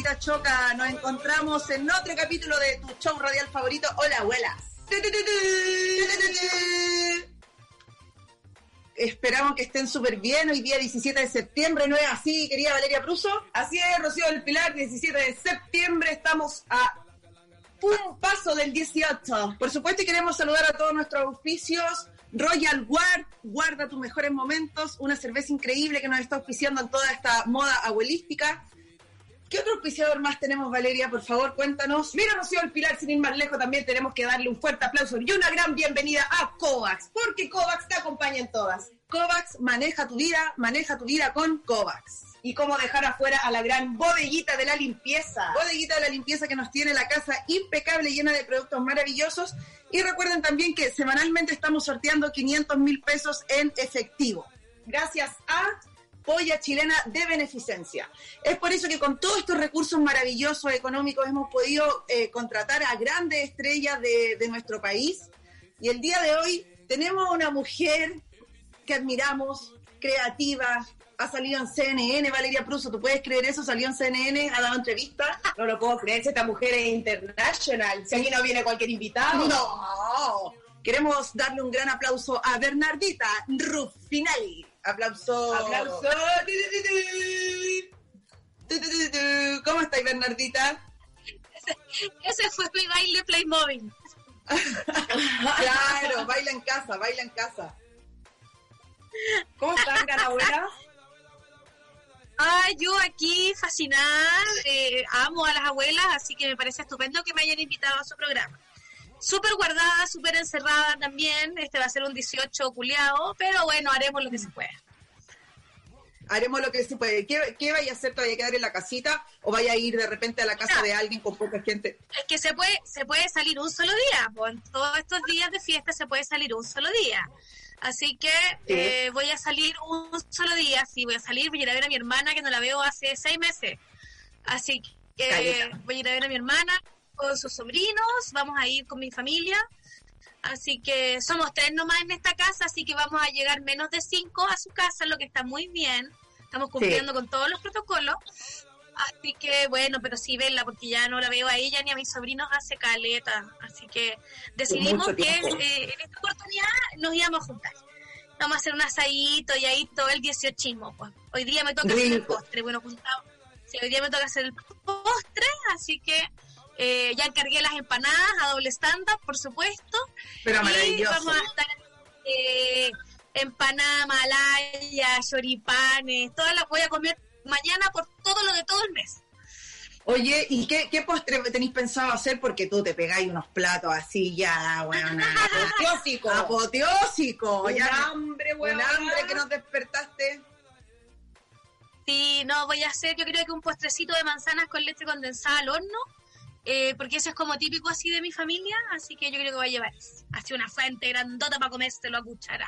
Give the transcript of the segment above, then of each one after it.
Rita Choca, nos encontramos en otro capítulo de tu show radial favorito, Hola Abuelas. Esperamos que estén súper bien hoy día 17 de septiembre, ¿no es así, querida Valeria Pruso? Así es, Rocío del Pilar, 17 de septiembre, estamos a un paso del 18. Por supuesto, y queremos saludar a todos nuestros auspicios. Royal Guard, guarda tus mejores momentos, una cerveza increíble que nos está auspiciando en toda esta moda abuelística. ¿Qué otro auspiciador más tenemos, Valeria? Por favor, cuéntanos. Mira, Rocío del Pilar, sin ir más lejos, también tenemos que darle un fuerte aplauso y una gran bienvenida a Kovacs, porque Kovacs te acompaña en todas. Kovacs maneja tu vida, maneja tu vida con Kovacs. Y cómo dejar afuera a la gran bodeguita de la limpieza. Bodeguita de la limpieza que nos tiene la casa impecable, llena de productos maravillosos. Y recuerden también que semanalmente estamos sorteando 500 mil pesos en efectivo. Gracias a Polla Chilena de Beneficencia. Es por eso que con todos estos recursos maravillosos económicos hemos podido eh, contratar a grandes estrellas de, de nuestro país. Y el día de hoy tenemos una mujer que admiramos, creativa, ha salido en CNN, Valeria Pruso, ¿tú puedes creer eso? Salió en CNN, ha dado entrevista. No lo puedo creer, esta mujer es international. Si aquí no viene cualquier invitado. No. Queremos darle un gran aplauso a Bernardita Ruffinelli. Aplauso. Aplauso. ¿Cómo estáis, Bernardita? Ese fue mi baile Playmobil. claro, baila en casa, baila en casa. ¿Cómo están, gran abuela? Ah, yo aquí fascinada, eh, amo a las abuelas, así que me parece estupendo que me hayan invitado a su programa. Súper guardada, súper encerrada también, este va a ser un 18 culiado, pero bueno, haremos lo que se pueda. Haremos lo que se puede. ¿Qué, qué vaya a hacer? ¿Te vaya a quedar en la casita o vaya a ir de repente a la casa No. de alguien con poca gente? Es que se puede, se puede salir un solo día, en todos estos días de fiesta se puede salir un solo día. Así que eh, voy a salir un solo día, sí, voy a salir, voy a ir a ver a mi hermana que no la veo hace seis meses. Así que Caleta. voy a ir a ver a mi hermana con sus sobrinos, vamos a ir con mi familia. Así que somos tres nomás en esta casa, así que vamos a llegar menos de cinco a su casa, lo que está muy bien. Estamos cumpliendo con todos los protocolos. Así que bueno, pero sí verla porque ya no la veo a ella ni a mis sobrinos hace caleta. Así que decidimos que eh, en esta oportunidad nos íbamos a juntar. Vamos a hacer un asadito y ahí todo el 18 pues. Hoy día me toca hacer el Rico. postre. Bueno, juntado. Sí, hoy día me toca hacer el postre, así que eh, ya encargué las empanadas a doble estándar, por supuesto. Pero Y vamos a estar eh, empanada, malaya, choripanes, todas las voy a comer mañana por todo lo de todo el mes. Oye, ¿y qué, qué postre tenéis pensado hacer? Porque tú te pegáis unos platos así ya, bueno, Apoteósico. apoteósico. Un ya, hambre, un weón. hambre que nos despertaste. Sí, no, voy a hacer yo creo que un postrecito de manzanas con leche condensada al horno, eh, porque eso es como típico así de mi familia, así que yo creo que voy a llevar así una fuente grandota para comérselo a cuchara.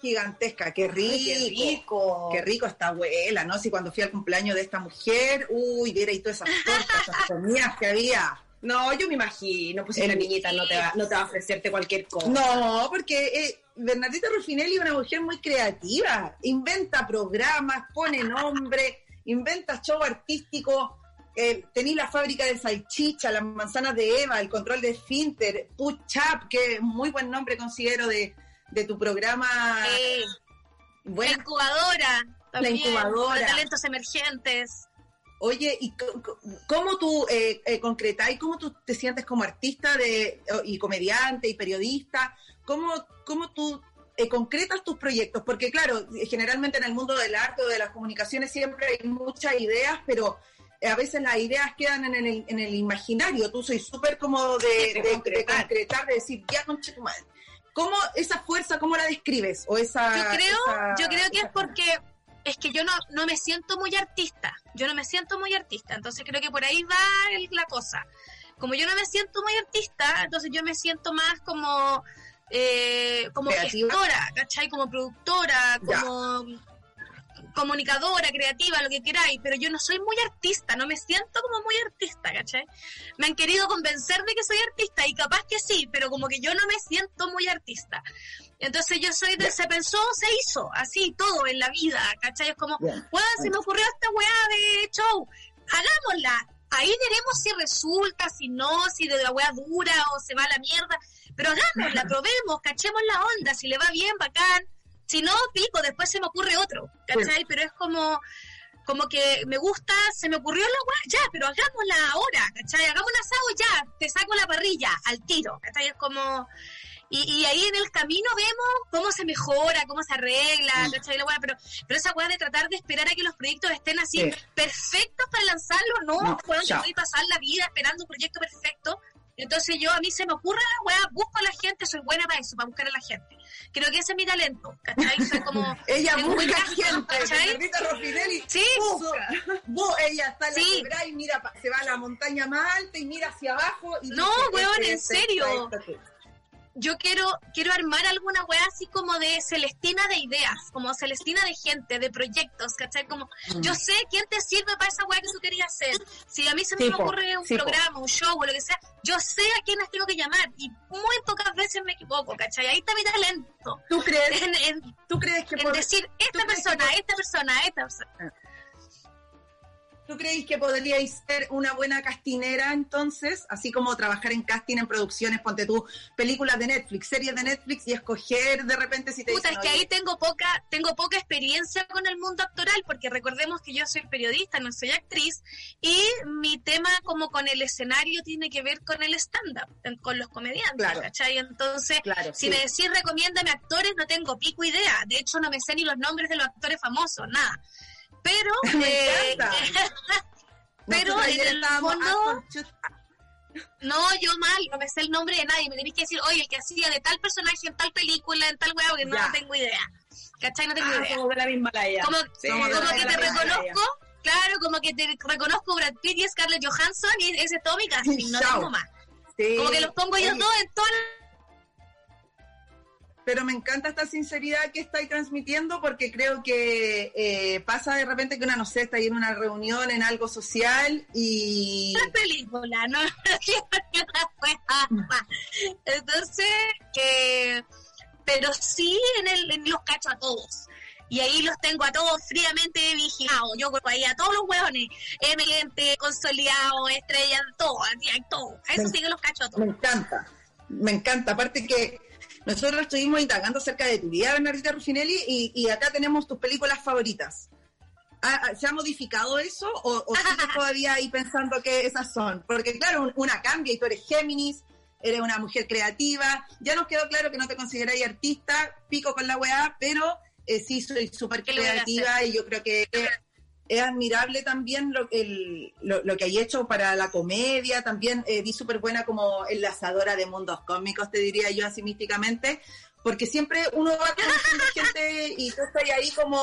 Gigantesca, qué rico. Qué rico. Qué rico esta abuela, ¿no? Si cuando fui al cumpleaños de esta mujer, uy, viera y todas esas tortas, esas comidas que había. No, yo me imagino, pues si El- niñita no te va, no te va a ofrecerte cualquier cosa. No, porque eh, Bernardita Ruffinelli es una mujer muy creativa. Inventa programas, pone nombre, inventa show artístico. Eh, tení la fábrica de salchicha, las manzanas de Eva, el control de Finter, Push Up, que es un muy buen nombre considero de, de tu programa. Eh, la incubadora, también, incubadora. de talentos emergentes. Oye, ¿y cómo tú eh, eh, concretáis, cómo tú te sientes como artista de, y comediante y periodista? ¿Cómo, cómo tú eh, concretas tus proyectos? Porque claro, generalmente en el mundo del arte o de las comunicaciones siempre hay muchas ideas, pero a veces las ideas quedan en el, en el imaginario. Tú soy súper como de, De de- de concretar. concretar, de decir, ya conche tu madre. ¿Cómo esa fuerza, cómo la describes? O esa, yo creo, yo creo que es porque es que yo no, no me siento muy artista. Yo no me siento muy artista. Entonces creo que por ahí va la cosa. Como yo no me siento muy artista, entonces yo me siento más como, eh, como gestora, ¿cachai? Como productora, como comunicadora, creativa, lo que queráis, pero yo no soy muy artista, no me siento como muy artista, ¿cachai? Me han querido convencer de que soy artista y capaz que sí, pero como que yo no me siento muy artista. Entonces yo soy de se pensó, se hizo, así todo en la vida, ¿cachai? Es como, weá, se me ocurrió esta weá de show, hagámosla. Ahí veremos si resulta, si no, si de la weá dura o se va a la mierda. Pero hagámosla, probemos, cachemos la onda, si le va bien, bacán si no, pico, después se me ocurre otro, ¿cachai? Pero es como, como que me gusta, se me ocurrió la weá, ya, pero hagámosla ahora, ¿cachai? Hagamos un asado ya, te saco la parrilla, al tiro, ¿cachai? Es como... Y, ahí en el camino vemos cómo se mejora, cómo se arregla, ¿cachai? La pero, pero esa weá de tratar de esperar a que los proyectos estén así perfectos para lanzarlo, no, no pasar la vida esperando un proyecto perfecto, entonces yo, a mí se me ocurre la weá, busco a la gente, soy buena para eso, para buscar a la gente. Creo que ese es mi talento, ¿cachai? Soy como... ella busca gente, ¿cachai? Rossinelli sí, busca. ella está en sí. la y mira, se va a la montaña más alta y mira hacia abajo. Y no, weón, en serio yo quiero, quiero armar alguna weá así como de Celestina de ideas, como Celestina de gente, de proyectos, ¿cachai? Como, yo mm. sé quién te sirve para esa weá que tú querías hacer. Si a mí se me ocurre un programa, un show o lo que sea, yo sé a quiénes tengo que llamar y muy pocas veces me equivoco, ¿cachai? Ahí está mi talento. ¿Tú crees? En, ¿tú crees que en decir, esta persona, esta persona, esta persona. Ah. ¿Tú creéis que podríais ser una buena castinera entonces? Así como trabajar en casting, en producciones, ponte tú, películas de Netflix, series de Netflix y escoger de repente si te Puta, es que ahí tengo poca, tengo poca experiencia con el mundo actoral, porque recordemos que yo soy periodista, no soy actriz, y mi tema como con el escenario tiene que ver con el stand-up, con los comediantes, claro. ¿cachai? Entonces, si me decís recomiéndame actores, no tengo pico idea. De hecho, no me sé ni los nombres de los actores famosos, nada. Pero, eh, pero en el fondo, no, yo mal, no me sé el nombre de nadie. Me tenéis que decir, oye, el que hacía de tal personaje en tal película, en tal weá, que no, tengo idea. ¿Cachai? No tengo ah, idea. Como de la misma Como, como, que te reconozco, claro, como que te reconozco Brad Pitt y Scarlett Johansson y ese Tommy Casting, no tengo más. Como que los pongo yo todos en todas pero me encanta esta sinceridad que estáis transmitiendo porque creo que eh, pasa de repente que una, no sé, está ahí en una reunión, en algo social y... Una película, ¿no? Entonces, que... Pero sí en, el, en los cacho a todos. Y ahí los tengo a todos fríamente vigilados. Yo cuelgo ahí a todos los hueones, emergente, consolidado, estrella, todo, todo. A eso sí que los cacho a todos. Me encanta, me encanta. Aparte que nosotros estuvimos indagando acerca de tu vida, Bernardita Ruffinelli, y, acá tenemos tus películas favoritas. ¿Se ha modificado eso o, o sigues todavía ahí pensando que esas son? Porque claro, una cambia y tú eres Géminis, eres una mujer creativa, ya nos quedó claro que no te consideráis artista, pico con la weá, pero eh, sí soy súper creativa y yo creo que es admirable también lo, lo, que hay hecho para la comedia, también eh, vi súper buena como enlazadora de mundos cómicos, te diría yo así místicamente, porque siempre uno va conociendo gente y tú estás ahí como,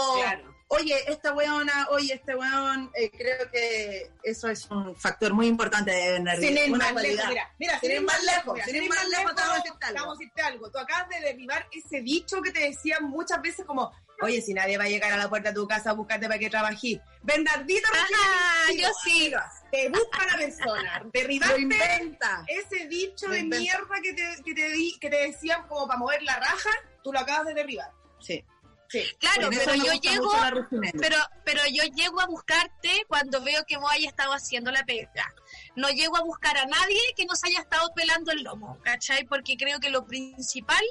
oye, esta weona, oye, este weón, eh, creo que eso es un factor muy importante de Bernardino. Sin ir más lejos, mira, mira, sin, ir más lejos, sin ir más lejos, vamos a decirte algo. Tú acabas de derribar ese dicho que te decían muchas veces como, Oye, si nadie va a llegar a la puerta de tu casa a buscarte para que trabajes. Bernardita, Ajá, yo sí. Te busca la persona. Derribaste ese dicho de mierda que te, que, te di, que te decían como para mover la raja, tú lo acabas de derribar. Sí. Claro, pero yo llego, pero, pero yo llego a buscarte cuando veo que vos hayas estado haciendo la pega. No llego a buscar a nadie que nos haya estado pelando el lomo, ¿cachai? Porque creo que lo principal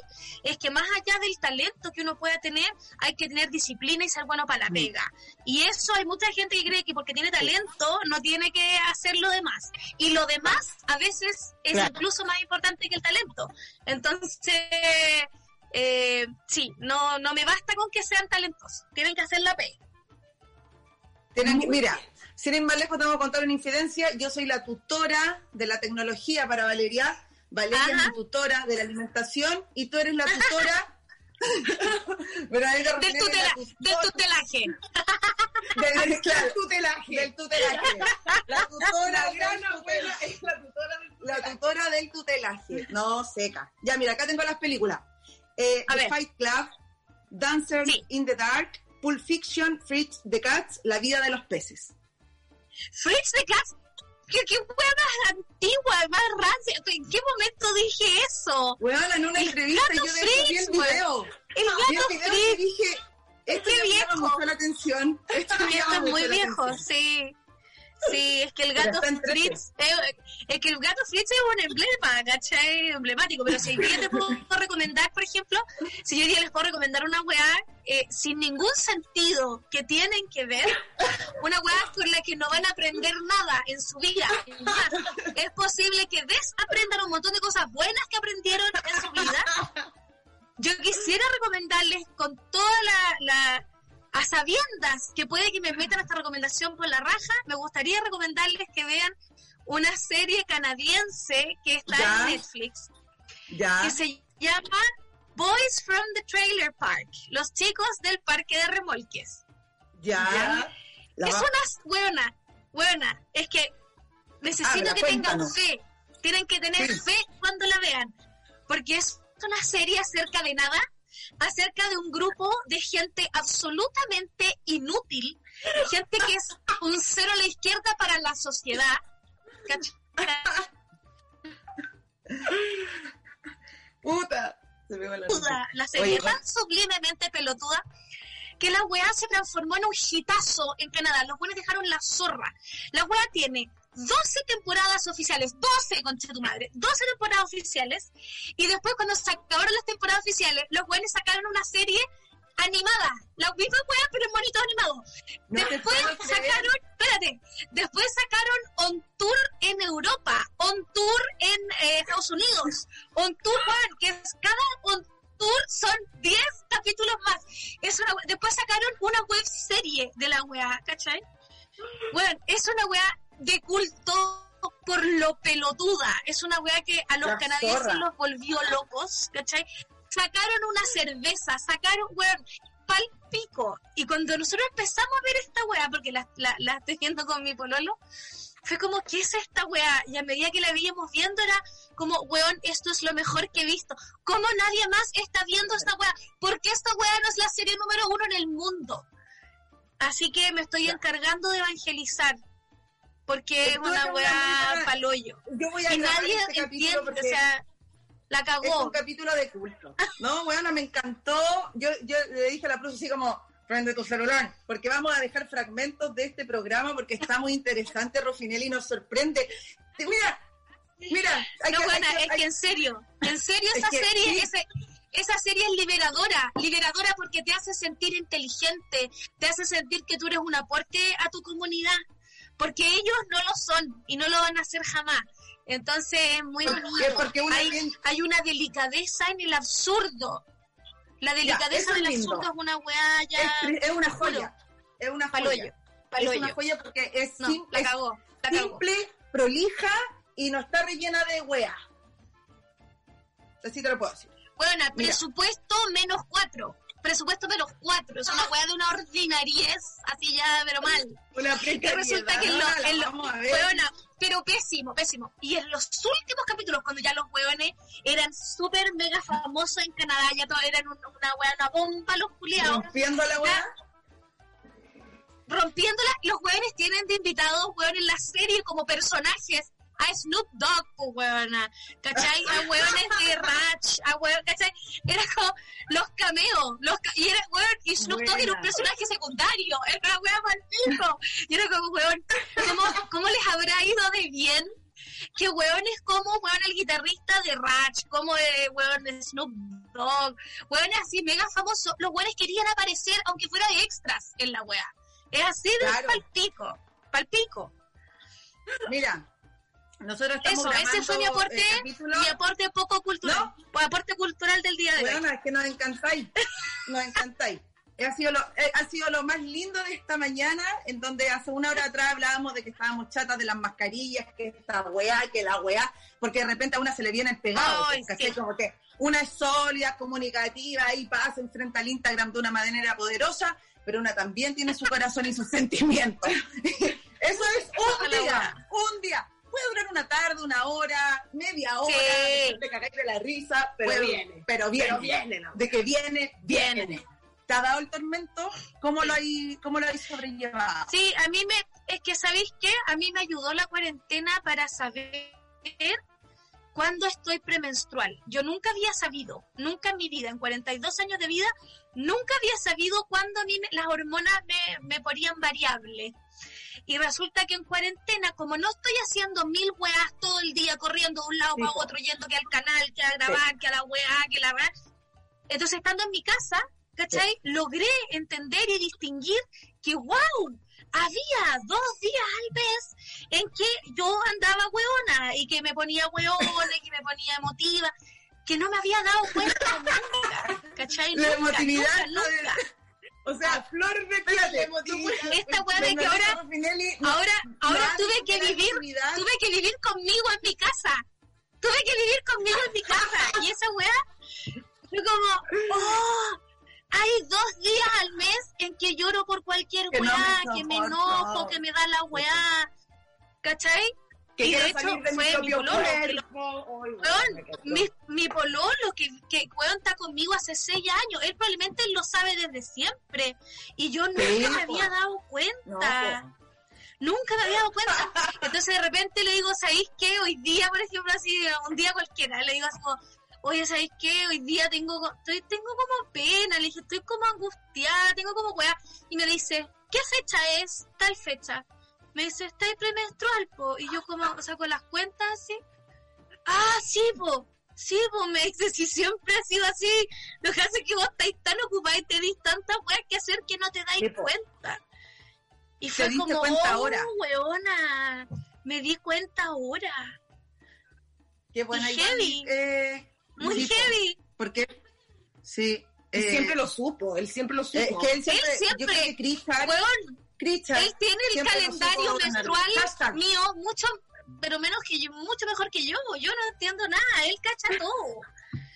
es que más allá del talento que uno pueda tener, hay que tener disciplina y ser bueno para la mm. pega. Y eso hay mucha gente que cree que porque tiene talento no tiene que hacer lo demás. Y lo demás a veces es incluso más importante que el talento. Entonces, eh, sí, no, no me basta con que sean talentosos, tienen que hacer la P. Tienen que, mira, sin ir más lejos, te vamos a contar una infidencia. Yo soy la tutora de la tecnología para Valeria, Valeria es mi tutora de la alimentación y tú eres la tutora del, tutela, del tutelaje. Del, claro, tutelaje. Del tutelaje. La tutora, la es la tutora del tutelaje. La tutora del tutelaje. No, seca. Ya, mira, acá tengo las películas. Eh, The Fight Club, Dancer in the Dark, Pulp Fiction, Fritz the Cats, La vida de los peces. Fritz the Cats, ¿Qué, qué más antigua, más rancia? ¿En qué momento dije eso? Bueno, en una entrevista yo vi el video. El gato Fritz. dije, esto me llama mucho la atención. Esto, esto es muy viejo, sí. Sí, es que el gato Fritz, es, que el gato Fritz es un emblema, ¿cachai? Emblemático, pero si hoy día te puedo recomendar, por ejemplo, si yo hoy día les puedo recomendar una weá eh, sin ningún sentido que tienen que ver, una weá con la que no van a aprender nada en su vida. Es posible que desaprendan un montón de cosas buenas que aprendieron en su vida. Yo quisiera recomendarles con toda la a sabiendas que puede que me metan esta recomendación por la raja, me gustaría recomendarles que vean una serie canadiense que está en Netflix, que se llama Boys from the Trailer Park, los chicos del parque de remolques. Ya. Es una buena, buena. Es que necesito que tengan fe. Tienen que tener fe cuando la vean. Porque es una serie acerca de nada acerca de un grupo de gente absolutamente inútil, gente que es un cero a la izquierda para la sociedad. Puta. la, serie tan sublimemente pelotuda que la weá se transformó en un hitazo en Canadá. Los buenos dejaron la zorra. La weá tiene 12 temporadas oficiales, 12, concha tu madre, 12 temporadas oficiales, y después cuando se acabaron las temporadas oficiales, los buenos sacaron una serie animada, la misma weá, pero en monito animado. después sacaron, espérate, después sacaron On Tour en Europa, On Tour en eh, Estados Unidos, On Tour One, que es cada On Tour son 10 capítulos más. Es una, después sacaron una web serie de la weá, ¿cachai? Bueno, es una weá de culto por lo pelotuda. Es una weá que a los canadienses los volvió locos, ¿cachai? Sacaron una cerveza, sacaron, weón, pal pico. Y cuando nosotros empezamos a ver esta weá, porque la, la, estoy viendo con mi pololo, fue como, ¿qué es esta weá? Y a medida que la veíamos viendo era como, weón, esto es lo mejor que he visto. ¿Cómo nadie más está viendo esta weá? Porque esta weá no es la serie número uno en el mundo. Así que me estoy encargando de evangelizar porque es una weá paloyo. Yo voy a y nadie este entiende, o sea, la cagó. Es un capítulo de culto. No, bueno, me encantó. Yo, yo le dije a la profe así como, prende tu celular, porque vamos a dejar fragmentos de este programa porque está muy interesante, Rofinelli nos sorprende. Mira, mira. no, bueno, es que en serio, en serio esa serie, esa serie es liberadora, liberadora porque te hace sentir inteligente, te hace sentir que tú eres un aporte a tu comunidad porque ellos no lo son y no lo van a hacer jamás. Entonces es muy bonito. hay, una delicadeza en el absurdo. La delicadeza del absurdo es una weá ya... Es, una joya. Es una joya. Es una joya porque es, simple, simple, prolija y no está rellena de weá. Así te lo puedo decir. Bueno, presupuesto menos cuatro presupuesto de los cuatro. Es una weá de una ordinariez, así ya, pero mal. Una que resulta que en los. pero pésimo, pésimo. Y en los últimos capítulos, cuando ya los weones eran súper mega famosos en Canadá, ya todos eran una weá, una bomba, los culiados. Rompiendo la weá. Rompiéndola, los weones tienen de invitados, weón, en la serie como personajes a Snoop Dogg, pues, weona, ¿cachai? A weones de Ratch, a weón, ¿cachai? Era como los cameos, los y era weón, y Snoop Dogg era un personaje secundario, era una weá maldito, y era como weón, ¿cómo, ¿cómo les habrá ido de bien? que weones como weón el guitarrista de Ratch, como weón de Snoop Dogg, weones así mega famosos, los weones querían aparecer aunque fuera de extras en la wea. Es así de claro. palpico, palpico. Mira, nosotros estamos Eso, ese fue mi aporte, mi aporte poco cultural, ¿No? aporte cultural del día de hoy. Bueno, es que nos encantáis, nos encantáis. ha sido, lo, eh, ha sido lo más lindo de esta mañana, en donde hace una hora atrás hablábamos de que estábamos chatas de las mascarillas, que esta weá, que la weá, porque de repente a una se le viene el pegado, Como que una es sólida, comunicativa, y pasa, enfrenta al Instagram de una manera poderosa, pero una también tiene su corazón y sus sentimientos. Eso es un día, un día. Puede durar una tarde, una hora, media hora, te cagáis de la risa, pero, viene. Pero viene. De que viene, viene. ¿Te ha dado el tormento? ¿Cómo lo hay, cómo lo hay sobrellevado? Sí, a mí me, es que ¿sabéis qué? A mí me ayudó la cuarentena para saber cuándo estoy premenstrual. Yo nunca había sabido, nunca en mi vida, en 42 años de vida, nunca había sabido cuándo a mí las hormonas me, me ponían variable. Y resulta que en cuarentena, como no estoy haciendo mil weas todo el día, corriendo de un lado para otro, yendo que al canal, que a grabar, que a la wea, que la wea. Entonces, estando en mi casa, ¿cachai? Logré entender y distinguir que, wow, había dos días al mes en que yo andaba hueona y que me ponía hueona y que me ponía emotiva, que no me había dado cuenta nunca, ¿cachai? La emotividad nunca, O sea, flor de piel, Esta weá de que ahora, ahora, ahora tuve que vivir, tuve que vivir conmigo en mi casa. Tuve que vivir conmigo en mi casa. Y esa weá fue como, oh, hay dos días al mes en que lloro por cualquier weá, que me enojo, que me da la weá. ¿Cachai? Que y de hecho fue mi pololo. mi, mi, pololo, que, que weón está conmigo hace seis años. Él probablemente lo sabe desde siempre. Y yo nunca me había dado cuenta. Nunca me había dado cuenta. Entonces de repente le digo, ¿sabéis qué? Hoy día, por ejemplo, así, un día cualquiera, le digo así como, oye, ¿sabes qué? Hoy día tengo, estoy, tengo como pena, le dije, estoy como angustiada, tengo como weá. Y me dice, ¿qué fecha es? Tal fecha. Me dice, está premenstrual, po. Y yo como saco las cuentas así. Ah, sí, po. Sí, po, me dice, si siempre ha sido así. Lo que hace es que vos estáis tan ocupada y te dis tantas weas que hacer que no te dais cuenta. Y fue como, cuenta oh, ahora? weona, me di cuenta ahora. Qué buena heavy. Eh, muy heavy. Porque, sí. Él eh, siempre lo supo, él siempre lo supo. que él siempre, él siempre él tiene el calendario menstrual mío mucho, pero menos que yo, mucho mejor que yo. Yo no entiendo nada, él cacha todo.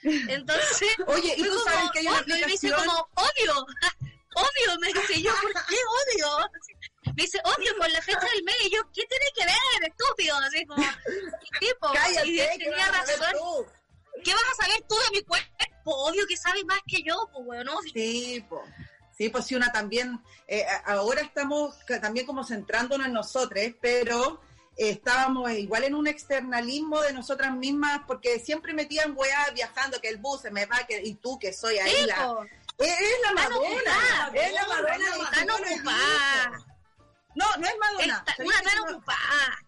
Entonces, oye, y tú sabes que hay una aplicación... me dice como, odio, odio, me dice yo, ¿por qué odio? Me dice, odio por la fecha del mes, y yo, ¿qué tiene que ver, estúpido? Así como, ¿qué tipo? Cállate, y tenía razón. ¿Qué vas a saber tú de mi cuerpo? Obvio que sabes más que yo, pues, ¿no? Sí, pues. Sí, pues sí, una también, eh, ahora estamos también como centrándonos en nosotros, pero estábamos igual en un externalismo de nosotras mismas, porque siempre metían weá viajando, que el bus se me va, que, y tú que soy ahí la... Es, la Madonna, es la Madonna. Está. No, no es Madonna. una tan ocupada.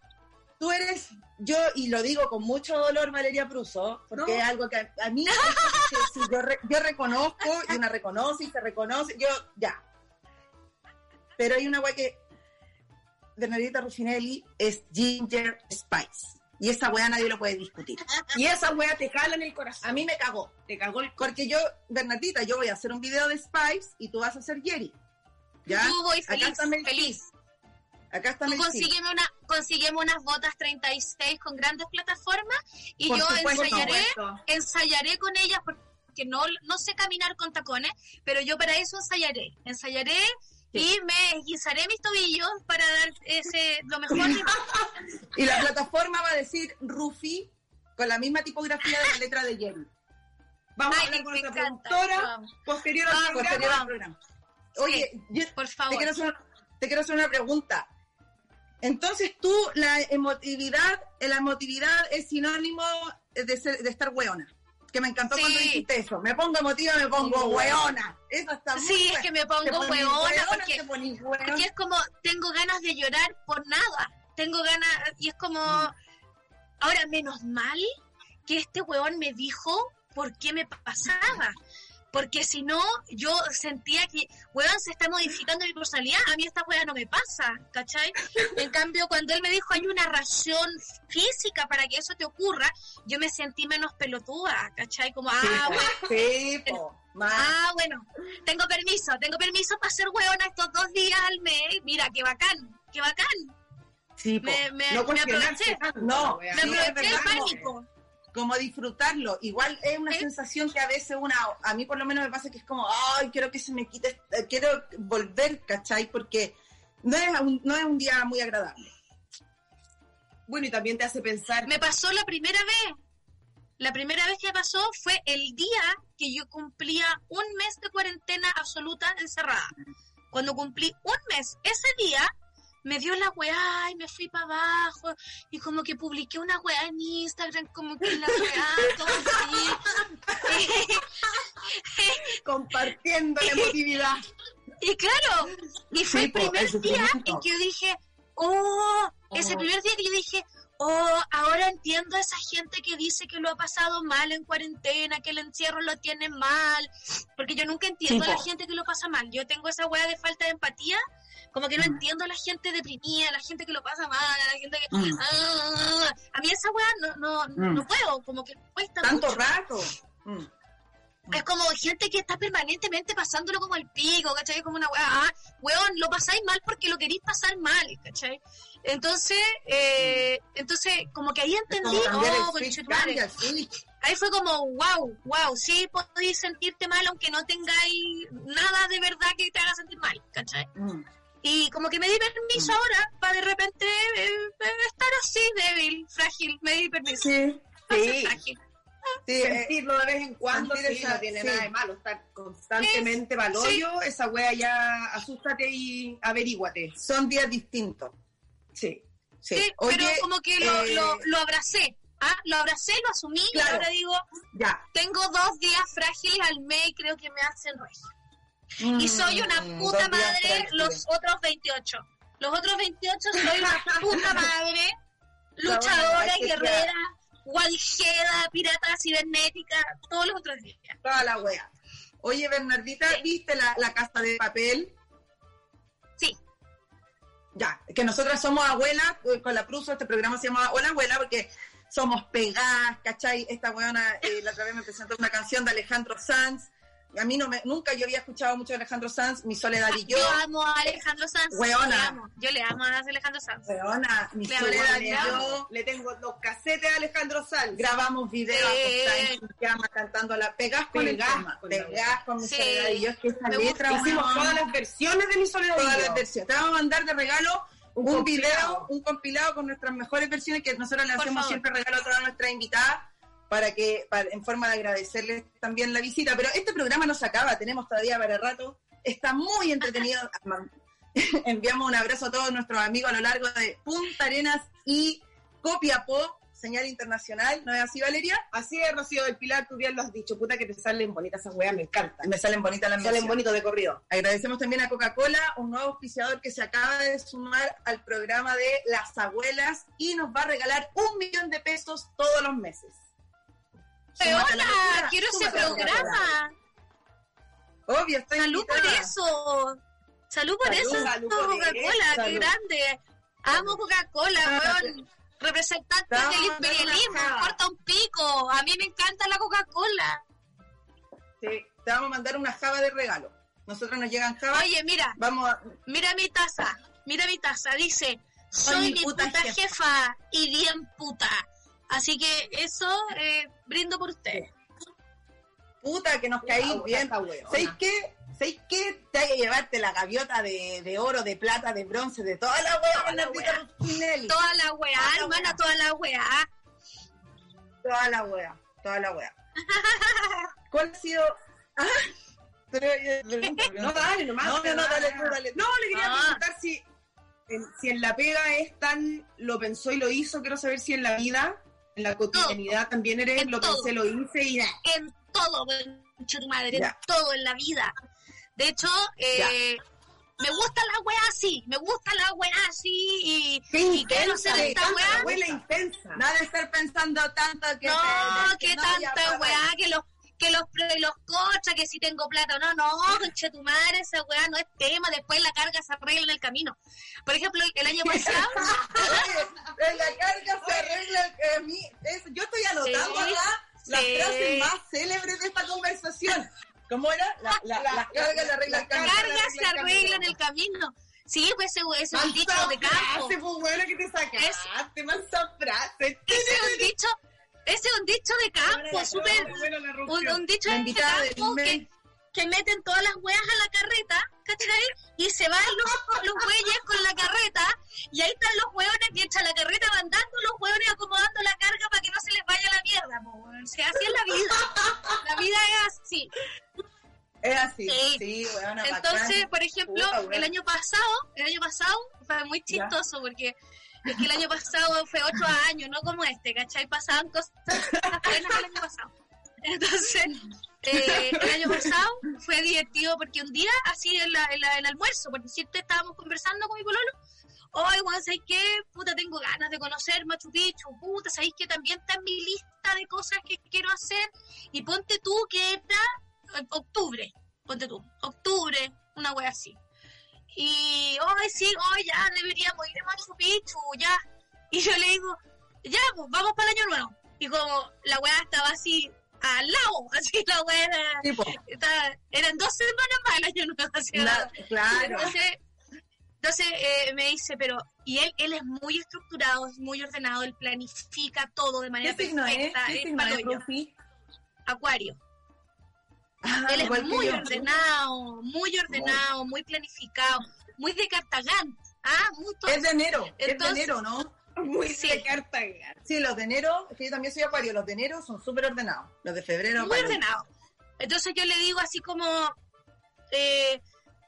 Tú eres yo, y lo digo con mucho dolor, Valeria Pruso, porque es algo que a, mí yo, reconozco y una reconoce y se reconoce, yo ya. Pero hay una weá que Bernadetta Ruffinelli es Ginger Spice. Y esa weá nadie lo puede discutir. Y esa weá te cala en el corazón. A mí me cagó. Te cagó el Porque yo, Bernadita, yo voy a hacer un video de Spice y tú vas a hacer Jerry. ¿Ya? Tú voy feliz, feliz. Acá está Tú consígueme, una, consígueme unas botas 36 con grandes plataformas y yo ensayaré, ensayaré con ellas porque no, no sé caminar con tacones, pero yo para eso ensayaré. Ensayaré y me guisaré mis tobillos para dar ese lo mejor de Y la plataforma va a decir Rufi con la misma tipografía de la letra de Jerry. Vamos a hablar con nuestra productora posterior, al, programa. Oye, por favor. te quiero hacer una pregunta. Entonces tú, la emotividad, la emotividad es sinónimo de, de estar hueona. Que me encantó cuando dijiste eso. Me pongo emotiva, me pongo hueona. Eso está muy Sí, es que me pongo hueona, porque, porque, es como, tengo ganas de llorar por nada. Tengo ganas, y es como, ahora menos mal que este hueón me dijo por qué me pasaba porque si no, yo sentía que, weón, se está modificando mi personalidad, a mí esta weá no me pasa, ¿cachai? En cambio, cuando él me dijo hay una razón física para que eso te ocurra, yo me sentí menos pelotuda, ¿cachai? Como, ah, sí, Ah, bueno, tengo permiso, tengo permiso para ser hueona estos dos días al mes. Mira, qué bacán, qué bacán. Sí, me, me, no me aproveché. No, me aproveché el pánico. Como disfrutarlo. Igual es una sensación que a veces una, a mí por lo menos me pasa que es como, ay, quiero que se me quite, eh, quiero volver, ¿cachai? Porque no es un, no es un día muy agradable. Bueno, y también te hace pensar. Me pasó la primera vez. La primera vez que pasó fue el día que yo cumplía un mes de cuarentena absoluta encerrada. Cuando cumplí un mes, ese día me dio la weá y me fui para abajo y como que publiqué una weá en Instagram, como que la weá, todo así. Compartiendo la emotividad. Y claro, y fue el primer día en que yo dije, oh, ese oh. primer día que yo dije, oh, ahora entiendo a esa gente que dice que lo ha pasado mal en cuarentena, que el encierro lo tiene mal, porque yo nunca entiendo a la gente que lo pasa mal. Yo tengo esa weá de falta de empatía, como que no mm. entiendo a la gente deprimida, a la gente que lo pasa mal, a la gente que... Mm. Ah, a mí esa weá no, no, mm. no puedo, como que cuesta Tanto rato. Es como gente que está permanentemente pasándolo como el pico, ¿cachai? Como una weá, ah, weón, lo pasáis mal porque lo queréis pasar mal, ¿cachai? Entonces, eh, entonces, como que ahí entendí, oh, Ahí fue como, wow, wow, sí podéis sentirte mal aunque no tengáis nada de verdad que te haga sentir mal, ¿cachai? Mm. Y como que me di permiso mm. ahora para de repente eh, estar así débil, frágil, me di permiso. Sí, sí. Sí, sentirlo de vez en cuando sí, no tiene nada de malo. Estar constantemente valoryo, esa wea ya asústate y averíguate. Son días distintos. Sí. Sí, pero como que lo, eh, lo, lo, abracé. ¿ah? Lo abracé, lo asumí y ahora digo, ya. tengo dos días frágiles al mes y creo que me hacen regio. Y soy una mm, puta madre los otros 28. Los otros 28 soy una puta madre, luchadora, guerrera, guadijeda, pirata cibernética, todos los otros días. Toda la wea. Oye, Bernardita, ¿viste la, la casa de papel? ya, que nosotras somos abuelas, eh, con la Pruso este programa se llama Hola Abuela porque somos pegadas, ¿cachai? Esta weona, eh, la otra vez me presentó una canción de Alejandro Sanz, a mí no me, nunca yo había escuchado mucho de Alejandro Sanz, Mi Soledad y yo. Yo amo a Alejandro Sanz. Weona. Yo le amo a Alejandro Sanz. Weona, Mi Soledad y yo. Le tengo dos casetes a Alejandro Sanz. Grabamos videos cama cantando la pegás con el tema. Pegás con Mi Soledad y yo. Es que esa letra, Hicimos todas las versiones de Mi Soledad Todas las versiones. Te vamos a mandar de regalo un, video, un compilado con nuestras mejores versiones que nosotros le hacemos siempre regalo a todas nuestras invitadas para que, en forma de agradecerles también la visita. Pero este programa no se acaba, tenemos todavía para rato. Está muy entretenido. Enviamos un abrazo a todos nuestros amigos a lo largo de Punta Arenas y Copiapó señal internacional, ¿no es así, Valeria? Así es, Rocío del Pilar, tú bien lo has dicho, puta que te salen bonitas esas weas, me encanta. Me salen bonitas las Me salen bonitos de corrido. Agradecemos también a Coca-Cola, un nuevo auspiciador que se acaba de sumar al programa de Las Abuelas y nos va a regalar un millón de pesos todos los meses. Hola, quiero ese programa. Obvio, estoy Salud por eso. Salud por eso, Coca-Cola, qué grande. Amo Coca-Cola, ah, weón representantes del imperialismo, corta un pico. A mí me encanta la Coca-Cola. Sí, te vamos a mandar una java de regalo. Nosotros nos llegan java. Oye, mira, vamos mira mi taza, mira mi taza, dice, soy, mi puta, jefa. y bien puta. Así que eso, eh, brindo por usted. Puta, que nos caí bien. ¿Sabéis qué? ¿Sabéis qué? Te hay que llevarte la gaviota de, de, oro, de plata, de bronce, de toda la weá, toda la weá. Toda la weá, hermana, toda la weá. Toda la weá, toda la weá. ¿Cuál ha sido? Ah, no, dale, nomás. No, no, no, dale, no, dale. No, le quería ah. preguntar si en, si en la pega es tan lo pensó y lo hizo, quiero saber si en la vida, en la cotidianidad también eres lo pensé, lo hice y En todo, tu madre, en todo en la vida. De hecho, eh, me gusta la weá así, me gusta la weá así y, y quiero ser esta weá. intensa. Nada de estar pensando tanto que... No, que, tanta weá, que los que los los cochas, que si tengo plata o no, no, concha tu madre, esa weá no es tema, después la carga se arregla en el camino. Por ejemplo, el año pasado... la carga se arregla, eh, mí, yo estoy anotando acá las frases más célebres de esta conversación. ¿Cómo era? La, la, la, las cargas se arreglan el camino. cargas se arreglan el camino. Sí, pues ese, ese es un dicho de campo. Frase, pues bueno que te sacaste, es, frase. Ese es un dicho, ese es un dicho de campo, súper, un, un, dicho de campo que, que meten todas las weas a la carreta, ¿cachai? Y se van los, los bueyes con la carreta, y ahí están los hueones, mientras la carreta va andando, los hueones acomodando la carga para que no se les vaya la mierda, o sea, así es la vida. La vida es así. Es así, sí, Entonces, por ejemplo, el año pasado, el año pasado fue muy chistoso porque es que el año pasado fue otro año, no como este, ¿cachai? Pasaban cosas el año pasado. Entonces, eh, el año pasado fue divertido porque un día, así en, la, el almuerzo, porque siempre estábamos conversando con mi pololo, hoy, bueno, ¿sabes qué? Puta, tengo ganas de conocer Machu Picchu, puta, ¿sabéis que también está en mi lista de cosas que quiero hacer? Y ponte tú que era octubre, ponte tú, octubre, una wea así. Y, hoy sí, hoy ya deberíamos ir a Machu Picchu, ya. Y yo le digo, ya, pues vamos para el año nuevo. Y como la wea estaba así al lado, así la wea eran dos semanas más el año nuevo. Así, claro. Entonces, eh, me dice, pero, y él, él es muy estructurado, es muy ordenado, él planifica todo de manera perfecta. Es? ¿Qué Acuario. Ah, él es muy ordenado, muy ordenado, muy planificado, muy de Cartagán. Ah, Es de enero, es de enero, ¿no? Muy de Cartagán. Sí, los de enero, que yo también soy acuario, los de enero son súper ordenados, los de febrero. Muy ordenados. Entonces yo le digo así como, eh,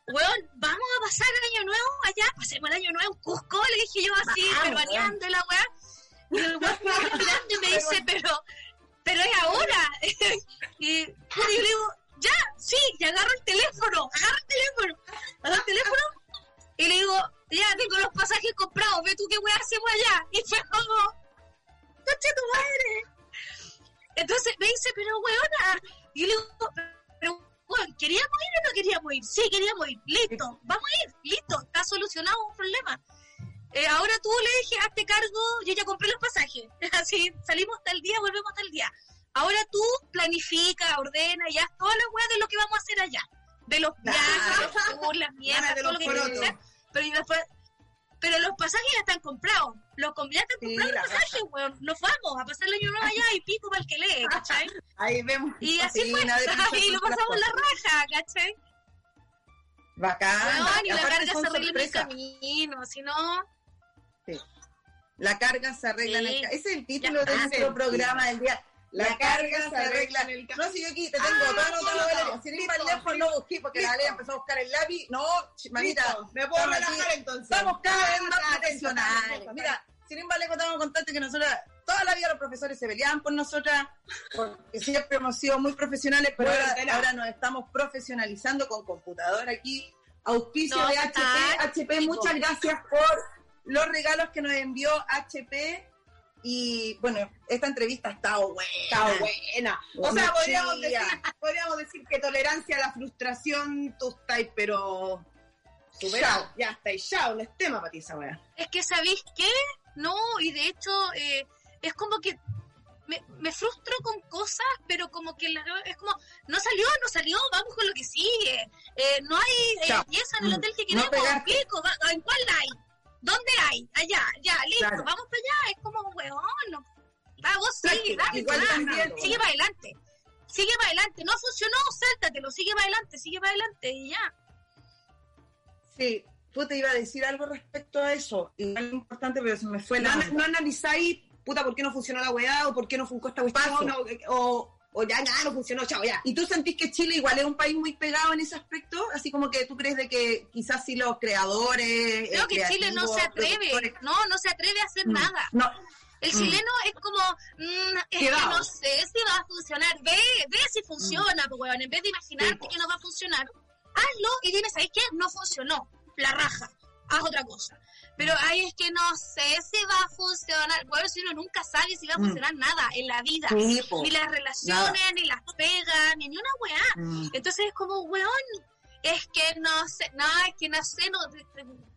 weón, vamos a pasar el año nuevo allá, pasemos el año nuevo en Cusco, le dije yo así, pero variando la weá. Y el weón me y me dice, pero, pero es ahora. y yo le digo, ya, sí, y agarro el teléfono, agarro el teléfono, agarro el teléfono y le digo, ya tengo los pasajes comprados, ve tú qué weá hacemos allá. Y fue como, coche tu madre. Entonces me dice, pero weona, y le digo, pero bueno, ¿queríamos ir o no queríamos ir? Sí, queríamos ir, listo, vamos a ir, listo, está solucionado un problema. Eh, ahora tú le dije, hazte cargo, yo ya compré los pasajes, así salimos tal día, volvemos tal día. Ahora tú planifica, ordena y haz todas las weas de lo que vamos a hacer allá. De los viajes, los las mierdas, todo lo que hacer. Pero después, pero los pasajes ya están comprados. Los ya están comprados los pasajes, weón. Nos vamos a pasar el año nuevo allá y pico para el que lee, ¿cachai? Ahí vemos. Y así fue. Y lo pasamos la raja, ¿cachai? Bacán. y la carga se arregla en el camino, si no... Sí. La carga se arregla en el camino. Ese es el título de nuestro programa del día. La, carga, se arregla en el. No, si yo aquí te tengo ah, todo anotado. Si más lejos, no busqué, porque la Valeria empezó a buscar el lápiz. No, manita. Me puedo relajar entonces. Estamos cada vez más profesionales. Mira, sin ir más lejos, estamos contentos que nosotras, toda la vida los profesores se peleaban por nosotras, porque siempre hemos sido muy profesionales, pero ahora, ahora nos estamos profesionalizando con computadora aquí. Auspicio de HP. HP, muchas gracias por los regalos que nos envió HP y bueno, esta entrevista ha estado buena. Está buena. O sea, podríamos decir, podríamos decir, que tolerancia a la frustración, tú estás, pero. Superado. Ya estáis, ya, no es tema para ti esa weá. Es que, ¿sabéis qué? No, y de hecho, eh, es como que me, me, frustro con cosas, pero como que es como, no salió, no salió, vamos con lo que sigue. Eh, no hay eh, pieza en el hotel que queremos, no pico, ¿en cuál hay? ¿Dónde hay? Allá, ya, listo, vamos para allá. Es como, weón, no. vamos, sigue, dale, sigue para adelante. Sigue para adelante. No funcionó, sáltatelo, sigue para adelante, sigue para adelante y ya. Sí, tú te iba a decir algo respecto a eso. Igual importante, pero se me fue la. No, no analizáis, puta, por qué no funcionó la weá o por qué no funcionó esta cuestión o, o ya nada, no funcionó, chao, ya. ¿Y tú sentís que Chile igual es un país muy pegado en ese aspecto? Así como que tú crees de que quizás sí los creadores... Creo que Chile no se atreve, no, no se atreve a hacer mm, nada. No. El mm. chileno es como, mm, es que no sé si va a funcionar, ve, ve si funciona, pues weón, en vez de imaginarte que no va a funcionar, hazlo y dime, ¿sabes qué? No funcionó, la raja, haz otra cosa. Pero ahí es que no sé si va a funcionar. Bueno, si uno nunca sabe si va a mm. funcionar nada en la vida. ni las relaciones, ni las pegas, ni, ni una weá. Mm. Entonces es como, weón, es que no sé, no, es que no sé, no,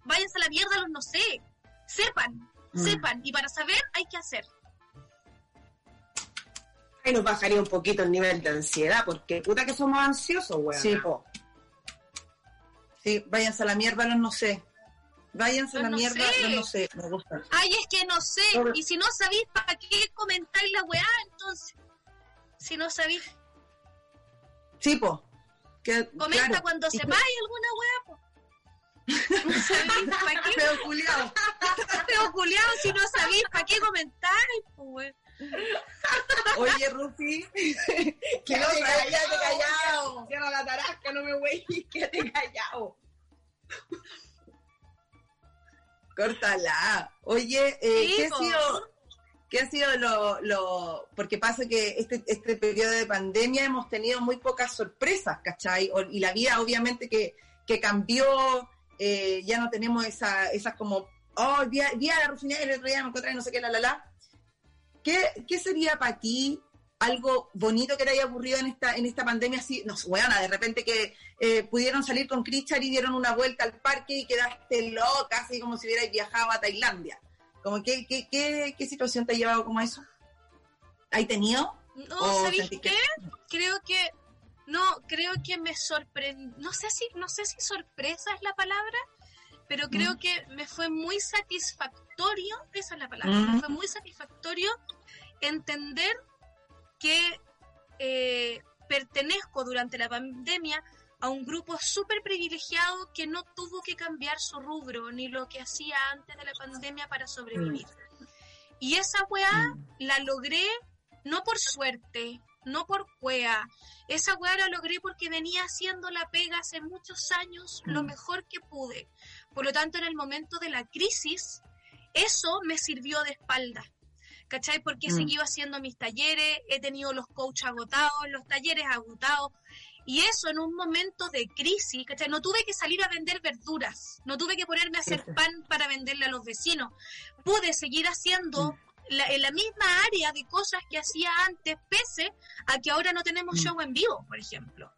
váyanse a la mierda los no sé. Sepan, mm. sepan. Y para saber hay que hacer. Y nos bajaría un poquito el nivel de ansiedad, porque puta que somos ansiosos, weón. Sí, po. Sí, váyanse a la mierda los no sé. Váyanse a la no mierda sé. no sé. Me gusta. Ay, es que no sé. Y si no sabéis, ¿para qué comentáis la weá entonces? Si no sabéis, Sí, po. Que, comenta claro. cuando Y- sepáis alguna weá, po. No sabéis, ¿para qué? Feo culiao. Feo culiao, si no sabéis, ¿para qué comentáis, po? Oye, Rufi. Que no, callado. callado. Cierra la tarasca, no me wey, quédate callado. Córtala. Oye, eh, Sí, ¿qué ha sido? ¿Qué ha sido lo, lo...? Porque pasa que este, este periodo de pandemia hemos tenido muy pocas sorpresas, ¿cachai? Y la vida obviamente que, que cambió, eh, ya no tenemos esa, esas como, oh, vi, a- vi a la y el otro día me encontré no sé qué, la, la, la. ¿Qué, qué sería para ti algo bonito que te haya ocurrido en esta, en esta pandemia así? No sé, de repente que eh, pudieron salir con Christian y dieron una vuelta al parque y quedaste loca, así como si hubieras viajado a Tailandia. Como que, ¿qué, qué, qué situación te ha llevado como a eso? ¿Hay tenido? No, ¿O ¿sabéis qué? que- Creo que no, creo que me sorprendió, no sé si no sé si sorpresa es la palabra, pero creo Mm. que me fue muy satisfactorio, esa es la palabra, Mm. me fue muy satisfactorio entender que eh, pertenezco durante la pandemia a un grupo súper privilegiado que no tuvo que cambiar su rubro ni lo que hacía antes de la pandemia para sobrevivir. Y esa weá Mm. la logré no por suerte, no por cuea. Esa weá la logré porque venía haciendo la pega hace muchos años lo Mm. mejor que pude. Por lo tanto, en el momento de la crisis, eso me sirvió de espalda. ¿Cachai? Porque he Mm. seguido haciendo mis talleres, he tenido los coaches agotados, los talleres agotados. Y eso en un momento de crisis, ¿cachai? No tuve que salir a vender verduras, no tuve que ponerme a hacer pan para venderle a los vecinos. Pude seguir haciendo la, en la misma área de cosas que hacía antes, pese a que ahora no tenemos Mm. show en vivo, por ejemplo.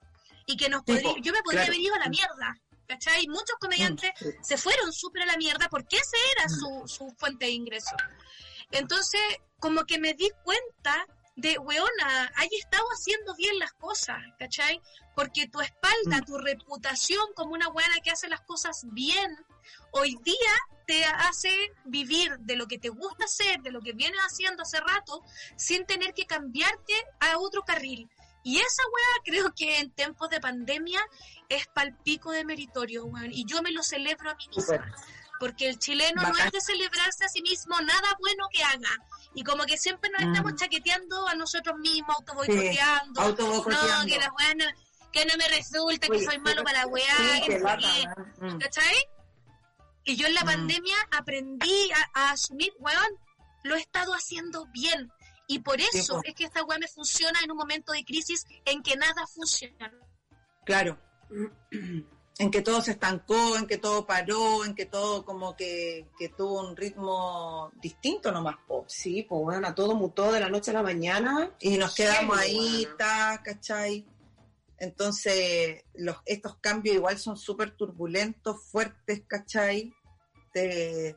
Y que nos podría, po, yo me podría claro. haber ido a la mierda, ¿cachai? Muchos comediantes Mm, se fueron súper a la mierda porque esa era Mm. su, su fuente de ingreso. Entonces, como que me di cuenta de, weona, hay estado haciendo bien las cosas, ¿cachai? Porque tu espalda, Mm. tu reputación como una buena que hace las cosas bien, hoy día te hace vivir de lo que te gusta hacer, de lo que vienes haciendo hace rato, sin tener que cambiarte a otro carril. Y esa weá creo que en tiempos de pandemia es palpico de meritorio, weón. Y yo me lo celebro a mí misma. Porque el chileno no es de celebrarse a sí mismo nada bueno que haga. Y como que siempre nos Mm. estamos chaqueteando a nosotros mismos, autoboicoteando. No, Autobocoteando. que la weá no, que no me resulta, que soy malo para la weá. Sí, que no. Mm. ¿Cachai? Y yo en la Mm. pandemia aprendí a, a asumir, weón, lo he estado haciendo bien. Y por eso es que esta weá me funciona en un momento de crisis en que nada funciona. Claro. En que todo se estancó, en que todo paró, en que todo como que, que tuvo un ritmo distinto nomás, po. Sí, pues bueno, todo mutó de la noche a la mañana. Y nos quedamos ahí, ta, ¿cachai? Entonces, los, estos cambios igual son súper turbulentos, fuertes, ¿cachai? Te,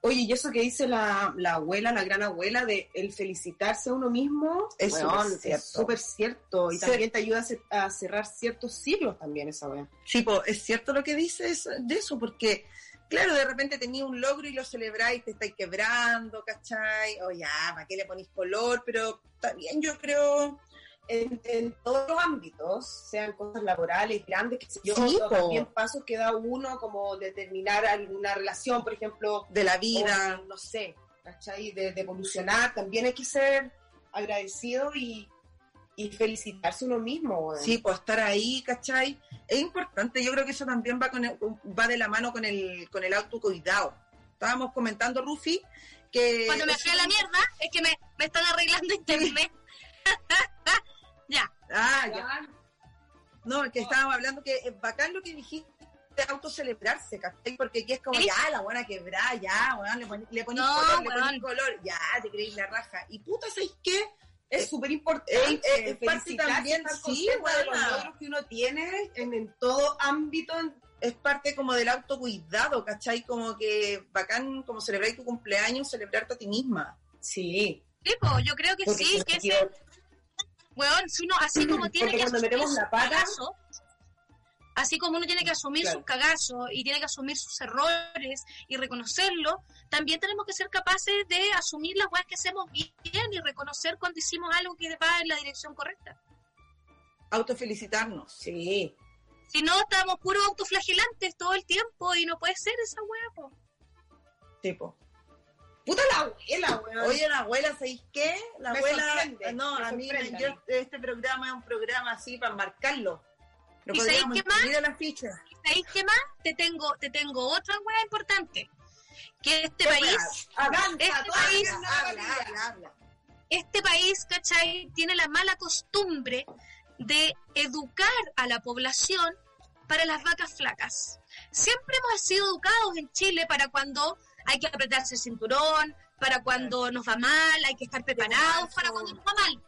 Oye, y eso que dice la, la abuela, la gran abuela, de el felicitarse a uno mismo, Es súper cierto. Y Sí. también te ayuda a, ce- a cerrar ciertos siglos también esa wea. Sí, po, es cierto lo que dices de eso, porque, claro, de repente tenía un logro y lo celebráis, te estáis quebrando, ¿cachai? O ya, ¿para qué le ponéis color? Pero también yo creo... En, en todos los ámbitos, sean cosas laborales, grandes, que sé yo, Sí, también pasos que da uno como de terminar alguna relación, por ejemplo, de la vida. o, no sé, ¿cachai? De, de evolucionar, también hay que ser agradecido y, y felicitarse uno mismo. weón. Sí, pues estar ahí, ¿cachai? Es importante, yo creo que eso también va con el- va de la mano con el, con el autocuidado. Estábamos comentando, Rufi, que... Cuando me fui a la mierda, es que me, me están arreglando internet. ya. Ah, ya. No, que estábamos hablando que es bacán lo que dijiste de autocelebrarse, ¿cachai? Porque aquí es como, Sí. ya, la buena quebrada, ya, weón, le poní, le ponís No, color, le weón. ponís color, ya, te creéis la raja. Y puta, ¿sabéis qué? Es súper importante. es parte también, sí, de los logros que uno tiene en, en todo ámbito. Es parte como del autocuidado, ¿cachai? Como que bacán, como celebrar tu cumpleaños, celebrarte a ti misma. Sí. Tipo, yo creo que Porque sí, que ese, weón, si uno, así como tiene que asumir sus cagazos, así como uno tiene que asumir sus cagazos y tiene que asumir sus errores y reconocerlo, también tenemos que ser capaces de asumir las weas que hacemos bien y reconocer cuando hicimos algo que va en la dirección correcta. Autofelicitarnos, sí. Si no, estamos puros autoflagelantes todo el tiempo y no puede ser esa wea, po. Tipo. Puta la abuela, weón. Oye, la abuela, ¿sabéis qué? La abuela. no, a mí, yo, este programa es un programa así para marcarlo. ¿Y sabéis qué más? ¿Sabéis qué más? Te tengo, te tengo otra hueá importante. Que este país. este país. Este país, ¿cachai? Tiene la mala costumbre de educar a la población para las vacas flacas. Siempre hemos sido educados en Chile para cuando hay que apretarse el cinturón, para cuando nos va mal, hay que estar preparados para cuando nos va mal.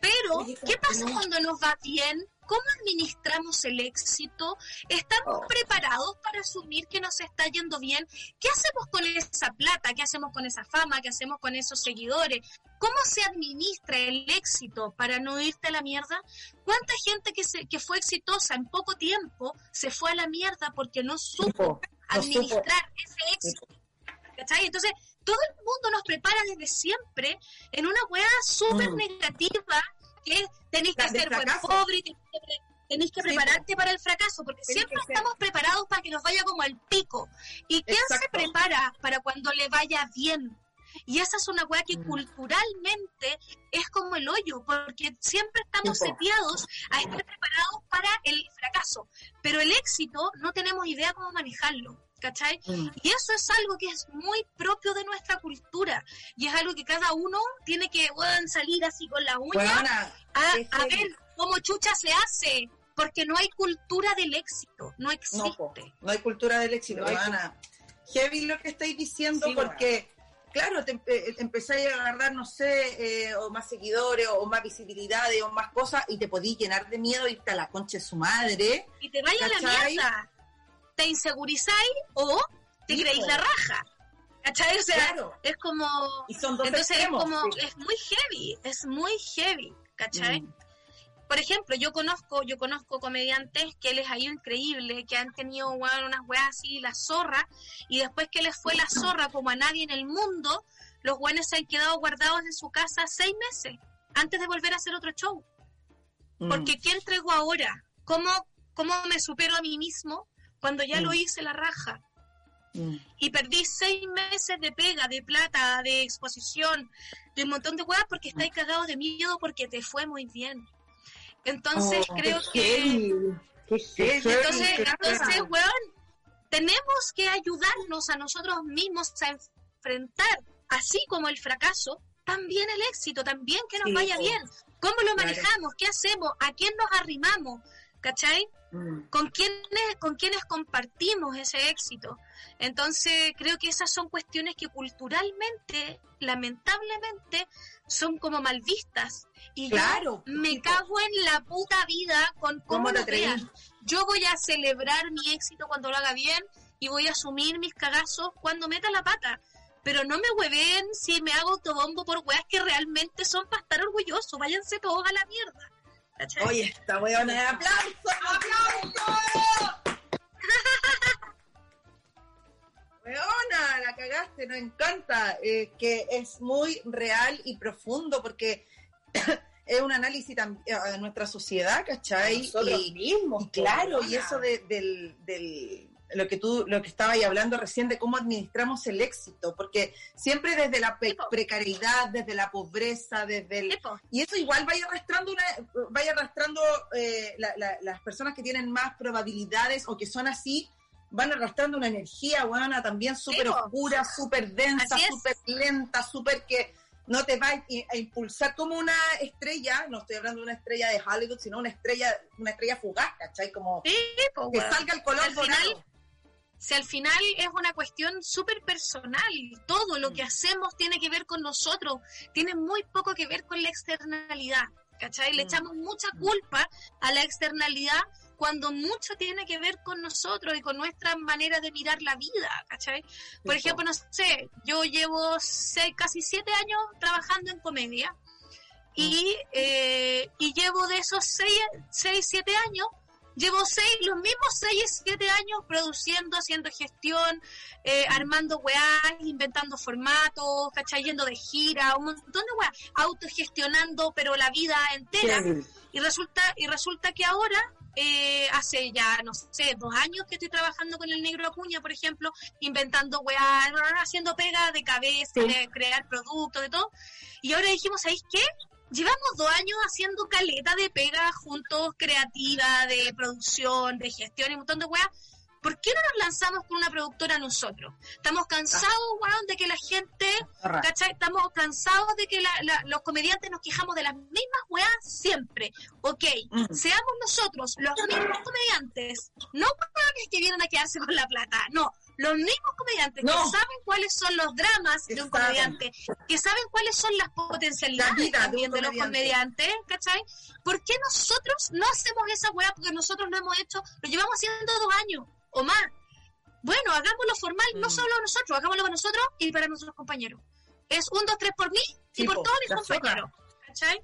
Pero, ¿qué pasa cuando nos va bien? ¿Cómo administramos el éxito? ¿Estamos oh. preparados para asumir que nos está yendo bien? ¿Qué hacemos con esa plata? ¿Qué hacemos con esa fama? ¿Qué hacemos con esos seguidores? ¿Cómo se administra el éxito para no irte a la mierda? ¿Cuánta gente que, se, que fue exitosa en poco tiempo se fue a la mierda porque no supo administrar ese éxito? ¿Cachai? Entonces, todo el mundo nos prepara desde siempre en una hueá súper mm. negativa que tenéis que ser buen pobre, tenéis que, prepararte para el fracaso, porque siempre estamos preparados para que nos vaya como al pico. ¿Y quién se prepara para cuando le vaya bien? Y esa es una weá que mm. culturalmente es como el hoyo, porque siempre estamos seteados a estar preparados para el fracaso. Pero el éxito no tenemos idea cómo manejarlo. ¿Cachai? Mm. Y eso es algo que es muy propio de nuestra cultura y es algo que cada uno tiene que salir así con la uña a, ver cómo chucha se hace, porque no hay cultura del éxito, no existe. No, hay cultura del éxito, no Heavy lo que estáis diciendo porque... Claro, te, eh, empezáis a agarrar, no sé, eh, o más seguidores, o más visibilidades, o más cosas, y te podís llenar de miedo, irte a la concha de su madre. Y te vaya a la mierda te insegurizáis o te creéis la raja. ¿Cachai? O sea, es como. entonces es como. Es muy heavy, es muy heavy, ¿cachai? Mm. Por ejemplo, yo conozco, yo conozco comediantes que les ha ido increíble, que han tenido unas weas así, la zorra, y después que les fue la zorra como a nadie en el mundo, los buenos se han quedado guardados en su casa seis meses antes de volver a hacer otro show. Mm. Porque ¿qué entrego ahora? ¿Cómo, ¿Cómo me supero a mí mismo? Cuando ya lo mm. hice la raja. Mm. Y perdí seis meses de pega, de plata, de exposición, de un montón de weas porque estáis mm. cagados de miedo porque te fue muy bien. Entonces oh, creo que... entonces, entonces, weón, tenemos que ayudarnos a nosotros mismos a enfrentar, así como el fracaso, también el éxito, también que nos vaya bien. ¿Cómo lo manejamos? ¿Qué hacemos? ¿A quién nos arrimamos? ¿cachai? Mm. ¿Con quiénes, ¿Con compartimos ese éxito? Entonces, creo que esas son cuestiones que culturalmente, lamentablemente, son como mal vistas. Y claro, yo me cago en la puta vida con cómo, lo crean. Yo voy a celebrar mi éxito cuando lo haga bien y voy a asumir mis cagazos cuando meta la pata. Pero no me hueven si me hago autobombo por weas que realmente son para estar orgulloso. Váyanse todos a la mierda. Oye, esta weona de aplauso, aplauso. weona, la cagaste, nos encanta, eh, que es muy real y profundo porque es un análisis de nuestra sociedad, ¿cachai? Nosotros y, mismos. claro, y eso del, lo que tú, lo que estabas hablando recién de cómo administramos el éxito, porque siempre desde la precariedad, desde la pobreza, desde el... Y eso igual vaya arrastrando, una, vaya arrastrando eh, las personas que tienen más probabilidades o que son así, van arrastrando una energía, buena, también súper oscura, súper densa, súper lenta, súper que no te va a impulsar como una estrella, no estoy hablando de una estrella de Hollywood, sino una estrella, una estrella fugaz, ¿cachai? Como que salga el color dorado si al final es una cuestión súper personal, todo lo que mm. hacemos tiene que ver con nosotros, tiene muy poco que ver con la externalidad, ¿cachai? Le mm. echamos mucha culpa a la externalidad cuando mucho tiene que ver con nosotros y con nuestra manera de mirar la vida, ¿cachai? Por ejemplo, no sé, yo llevo seis, casi siete años trabajando en comedia Y, eh, y llevo de esos 6, 7 años, llevo seis, los mismos 6, 7 años produciendo, haciendo gestión, eh, armando weá, inventando formatos, ¿cachai? Yendo de gira, un montón de weá, autogestionando, pero la vida entera. Y resulta, y resulta que ahora eh, hace ya, no sé, dos años que estoy trabajando con el negro Acuña, por ejemplo, inventando weá, haciendo pega de cabeza, de crear productos, de todo. Y ahora dijimos, ¿sabéis qué? Llevamos dos años haciendo caleta de pega juntos, creativa, de producción, de gestión y un montón de weá. ¿por qué no nos lanzamos con una productora nosotros? Estamos cansados, weón, de que la gente, ¿cachai? Estamos cansados de que los comediantes nos quejamos de las mismas weas siempre. Ok, mm. seamos nosotros los mismos comediantes, no weones que vienen a quedarse con la plata, no. Los mismos comediantes que saben cuáles son los dramas de un comediante, que saben cuáles son las potencialidades también de, los comediantes, ¿cachai? ¿Por qué nosotros no hacemos esa wea? Porque nosotros lo hemos hecho, lo llevamos haciendo dos años o más. Bueno, hagámoslo formal, no mm. solo nosotros, hagámoslo para nosotros y para nuestros compañeros. Es un, dos, tres por mí y por todos mis compañeros. ¿Cachai?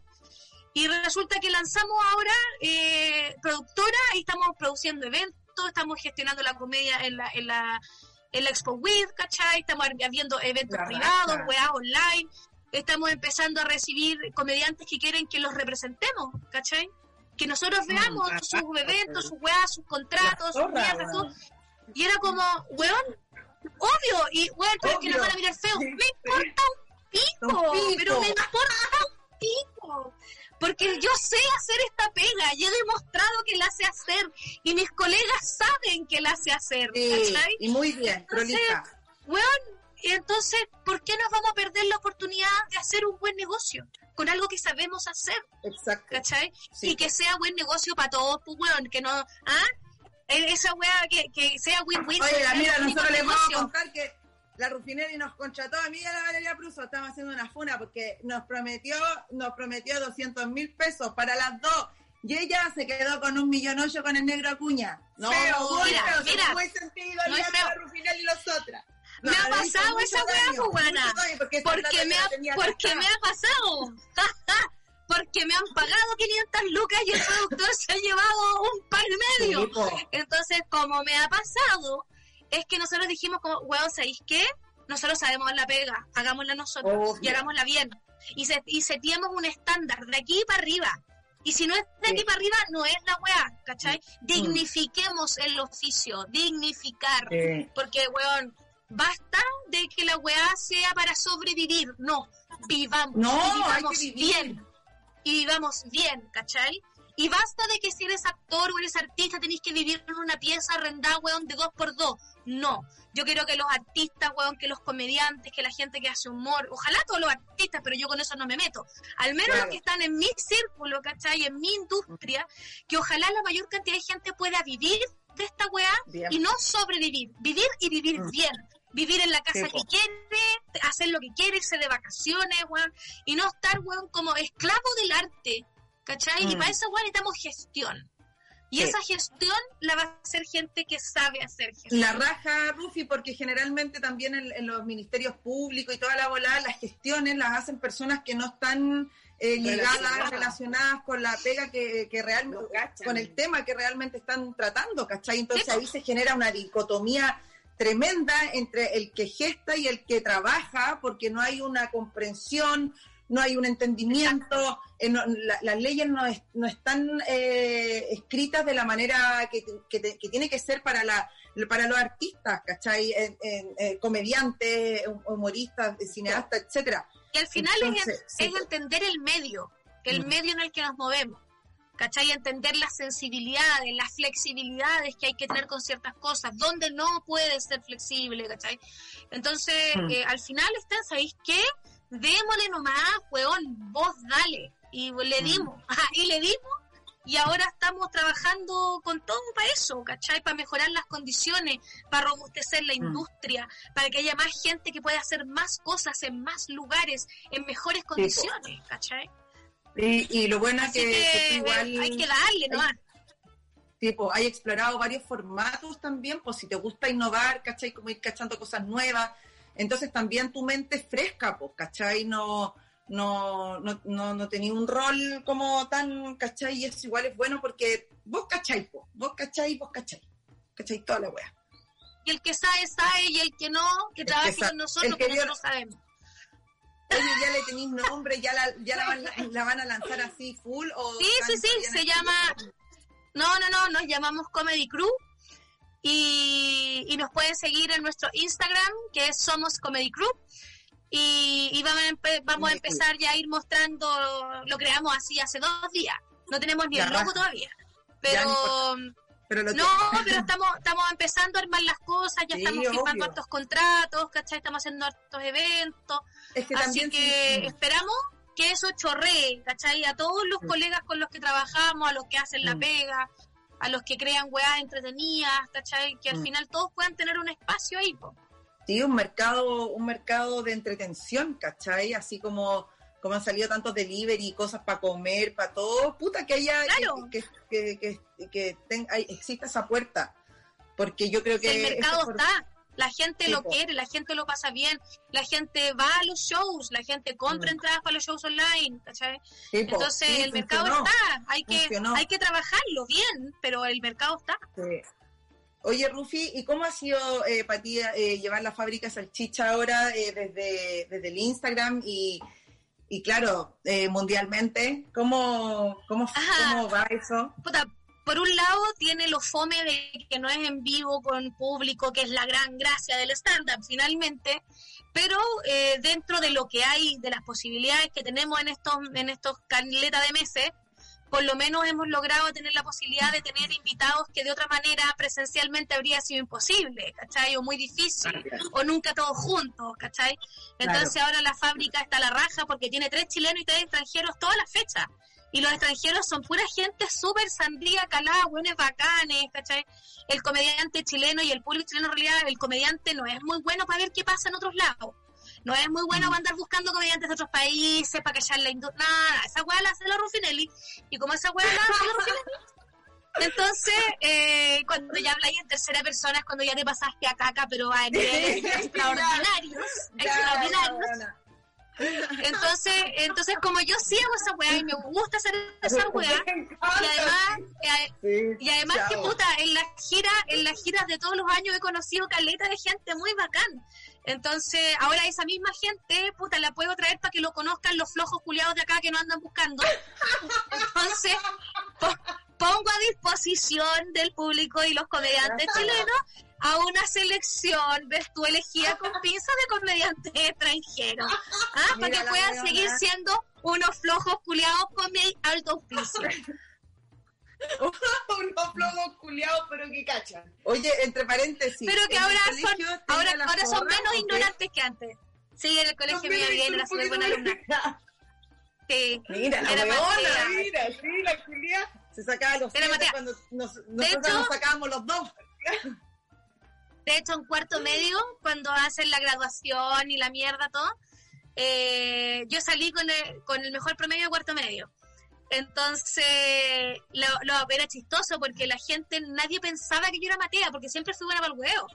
Y resulta que lanzamos ahora eh, productora y estamos produciendo eventos, estamos gestionando la comedia en la, en la, en la Expo With, ¿cachai? Estamos haciendo eventos privados, weá online. Estamos empezando a recibir comediantes que quieren que los representemos, ¿cachai? que nosotros mm, veamos sus eventos, sus weas, sus contratos, sus mierdas, todo. Y era como, weón, obvio, y weón, pero que nos van a mirar feo. Me importa un pico, pero me importa un pico. Porque yo sé hacer esta pega, y he demostrado que la sé hacer, y mis colegas saben que la sé hacer, ¿cachai? Y muy bien, Entonces, weón, y entonces, ¿por qué nos vamos a perder la oportunidad de hacer un buen negocio? Con algo que sabemos hacer. Exacto. ¿Cachai? Y que sea buen negocio para todos, pues, weón, que no, ¿ah? E-, esa weá que, que sea win-win. Oye, mira, nosotros le vamos a contar que la Rufinelli nos contrató a mí y a la Valeria Pruso, estamos haciendo una funa porque nos prometió, nos prometió 200 mil pesos para las dos. Y ella se quedó con un millón ocho con el negro Acuña. No, Pero, mira, mira, no sentido no la Rufinelli y los otros me ha pasado esa weá, cubana. Porque, me ha, porque me ha pasado. porque me han pagado 500 lucas y el productor se ha llevado un par y medio. Entonces, como me ha pasado, es que nosotros dijimos como, weón, ¿sabéis qué? Nosotros sabemos la pega, hagámosla nosotros y hagámosla bien. Y, se, y seteamos un estándar de aquí para arriba. Y si no es de aquí para arriba, no es la weá, ¿cachai? Mm. Dignifiquemos el oficio, dignificar. Porque, weón, basta de que la weá sea para sobrevivir, no, vivamos, vivamos bien, y vivamos bien, ¿cachai? Y basta de que si eres actor o eres artista tenéis que vivir en una pieza arrendada, weón, de dos por dos. No. Yo quiero que los artistas, weón, que los comediantes, que la gente que hace humor, ojalá todos los artistas, pero yo con eso no me meto. Al menos los que están en mi círculo, ¿cachai? En mi industria, que ojalá la mayor cantidad de gente pueda vivir de esta weá y no sobrevivir. Vivir y vivir mm. bien vivir en la casa que quiere, hacer lo que quiere, irse de vacaciones, weón, y no estar, weón, como esclavo del arte, ¿cachai? Y mm. para eso, weón, necesitamos gestión. Y esa gestión la va a hacer gente que sabe hacer gestión. La raja, Rufi, porque generalmente también en, los ministerios públicos y toda la volada, las gestiones las hacen personas que no están eh, ligadas, relacionadas con la pega que, que realmente, con el tema que realmente están tratando, ¿cachai? Entonces ahí se genera una dicotomía tremenda entre el que gesta y el que trabaja, porque no hay una comprensión, no hay un entendimiento, eh, las leyes no, no están eh, escritas de la manera que, tiene que ser para, la, para los artistas, ¿cachai? comediantes, humoristas, cineastas, etcétera. Y al final es, entender el medio, el medio en el que nos movemos. ¿cachai? Entender las sensibilidades, las flexibilidades que hay que tener con ciertas cosas, donde no puede ser flexible, ¿cachai? Entonces, eh, al final, están, ¿sabéis qué? Démosle nomás, weón, vos dale. Y le hmm. dimos, y le dimos, y ahora estamos trabajando con todo para eso, ¿cachai? Para mejorar las condiciones, para robustecer la hmm. industria, para que haya más gente que pueda hacer más cosas en más lugares, en mejores condiciones, ¿cachai? Y, lo bueno es que, igual... Hay que darle, ¿no? tipo, hay explorado varios formatos también, pues si te gusta innovar, ¿cachai? Como ir cachando cosas nuevas. Entonces también tu mente es fresca, pues, ¿cachai? No, no, no, no, no tenía un rol como tan, ¿cachai? Y eso igual es bueno porque vos cachai, vos cachai, vos cachai, cachai toda la wea. Y el que sabe, sabe, y el que no, que trabaje con nosotros, que nosotros sabemos. Oye, ya le tenéis nombre, ya, la, ya la, van, la, van, a lanzar así full o Sí, sí, sí, se llama No, no, no, nos llamamos Comedy Crew y, y nos pueden seguir en nuestro Instagram que es Somos Comedy Crew y, y vamos, a vamos a empezar ya a ir mostrando, lo creamos así hace dos días, no tenemos ni el logo todavía, pero... Pero no, pero estamos, estamos empezando a armar las cosas, ya estamos firmando hartos contratos, ¿cachai? Estamos haciendo hartos eventos. así que esperamos que eso chorree, ¿cachai? A todos los mm. colegas con los que trabajamos, a los que hacen la mm. pega, a los que crean weas entretenidas, ¿cachai? Que al mm. final todos puedan tener un espacio ahí, po. Sí, un mercado, un mercado de entretención, ¿cachai? Así como como han salido tantos delivery y cosas para comer, para todo, puta que haya, que, que, que, que exista esa puerta, porque yo creo que... El mercado está, la gente lo quiere, la gente lo pasa bien, la gente va a los shows, la gente compra mm. entradas para los shows online, ¿cachai? Entonces el mercado está, hay que, hay que trabajarlo bien, pero el mercado está. Oye, Rufi, ¿y cómo ha sido eh, para ti eh, llevar la fábrica Salchicha ahora eh, desde, desde el Instagram y y claro, eh, mundialmente, ¿cómo, cómo, ¿cómo, va eso? Por un lado tiene lo fome de que no es en vivo con público, que es la gran gracia del stand-up finalmente, pero eh, dentro de lo que hay, de las posibilidades que tenemos en estos, en estos de meses, por lo menos hemos logrado tener la posibilidad de tener invitados que de otra manera presencialmente habría sido imposible, ¿cachai? O muy difícil, o nunca todos juntos, ¿cachai? Entonces ahora la fábrica está a la raja porque tiene tres chilenos y tres extranjeros todas las fechas. Y los extranjeros son pura gente súper sandía, calada, buenos bacanes, ¿cachai? El comediante chileno y el público chileno en realidad, el comediante no es muy bueno para ver qué pasa en otros lados. No es muy bueno andar buscando comediantes de otros países para callar la industria. Nada, esa weá la hace la Rufinelli. Y como esa weá la hace la Rufinelli. Entonces, eh, cuando ya habláis en tercera persona es cuando ya te pasaste a caca, pero a niveles extraordinarios. extraordinarios. Entonces, entonces como yo sí hago esa weá y me gusta hacer esa weá, y además, y además que puta, en las giras, en las giras de todos los años he conocido caleta de gente muy bacán. Entonces, ahora esa misma gente, puta, la puedo traer para que lo conozcan los flojos culiados de acá que no andan buscando. Entonces, pongo a disposición del público y los comediantes chilenos a una selección, ves tú, elegida con pinzas de comediantes extranjeros, ¿ah? para que puedan seguir siendo unos flojos culiados con mi alto auspicio. unos flojos culiados, pero que cachan. Oye, entre paréntesis. Pero que ahora son, ahora, ahora son menos ignorantes que antes. Sí, en el colegio me bien, era súper buena alumna. Sí, mira, la mira, sí, la culia. Se sacaba los siete cuando nos, nosotros nos sacábamos los dos. De hecho, en cuarto medio, cuando hacen la graduación y la mierda, todo, eh, yo salí con el, con el mejor promedio de cuarto medio. Entonces, lo, lo, era chistoso porque la gente, nadie pensaba que yo era Matea, porque siempre fui buena para el huevo.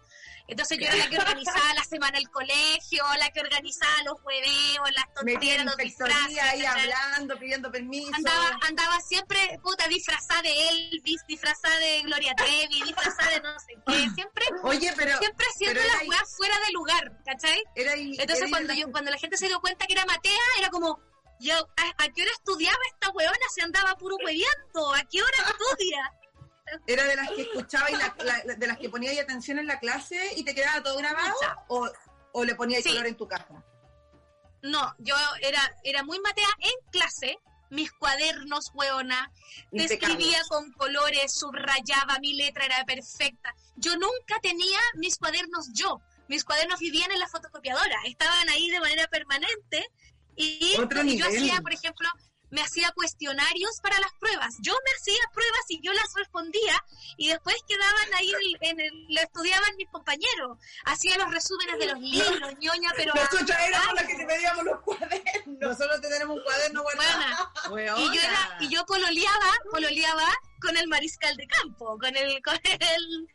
Entonces yo era la que organizaba la semana del colegio, la que organizaba los hueveos, las tonterías, los disfraces. ahí hablando, pidiendo permiso. Andaba, andaba siempre, puta, disfrazada de Elvis, disfrazada de Gloria Trevi, disfrazada de no sé qué. Siempre, Oye, pero, siempre haciendo las weas fuera de lugar, ¿cachai? Entonces cuando, yo, cuando la gente se dio cuenta que era Matea, era como, yo, ¿a, qué hora estudiaba esta weona? Se andaba puro hueviando. ¿A qué hora estudia? ¿Era de las que escuchaba y la, de las que ponía atención en la clase y te quedaba todo grabado? ¿O, o le ponía color en tu casa? No, yo era, era muy matea en clase, mis cuadernos, weona, escribía con colores, subrayaba, mi letra era perfecta. Yo nunca tenía mis cuadernos yo. Mis cuadernos vivían en la fotocopiadora, estaban ahí de manera permanente y, yo hacía, por ejemplo, me hacía cuestionarios para las pruebas. Yo me hacía pruebas y yo las respondía y después quedaban ahí en el, lo estudiaban mis compañeros. Hacía los resúmenes de los libros, ñoña, pero... Nosotros éramos las que te pedíamos los cuadernos. Nosotros tenemos un cuaderno bueno. Y yo, era, y yo pololeaba, pololeaba con el mariscal de campo, con el, con el,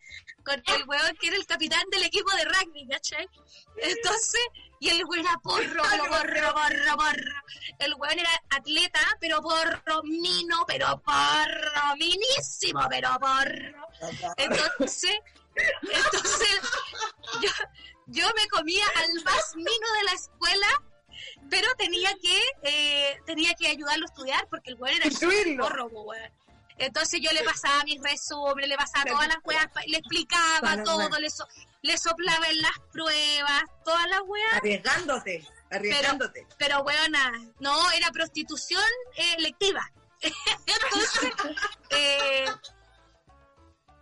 con el weón que era el capitán del equipo de rugby, ¿cachai? Entonces, y el weón era porro, pero porro, porro, porro. El weón era atleta, pero porro, mino, pero porro, minísimo, pero porro. Entonces, entonces, yo, yo me comía al más mino de la escuela pero tenía que eh, tenía que ayudarlo a estudiar porque el weón era porro, weón. Entonces yo le pasaba mis resúmenes, le pasaba todas las weas, le explicaba todo, le, le soplaba en las pruebas, todas las weas. Arriesgándote, arriesgándote. Pero, pero weona, no, era prostitución eh, lectiva. Entonces, eh,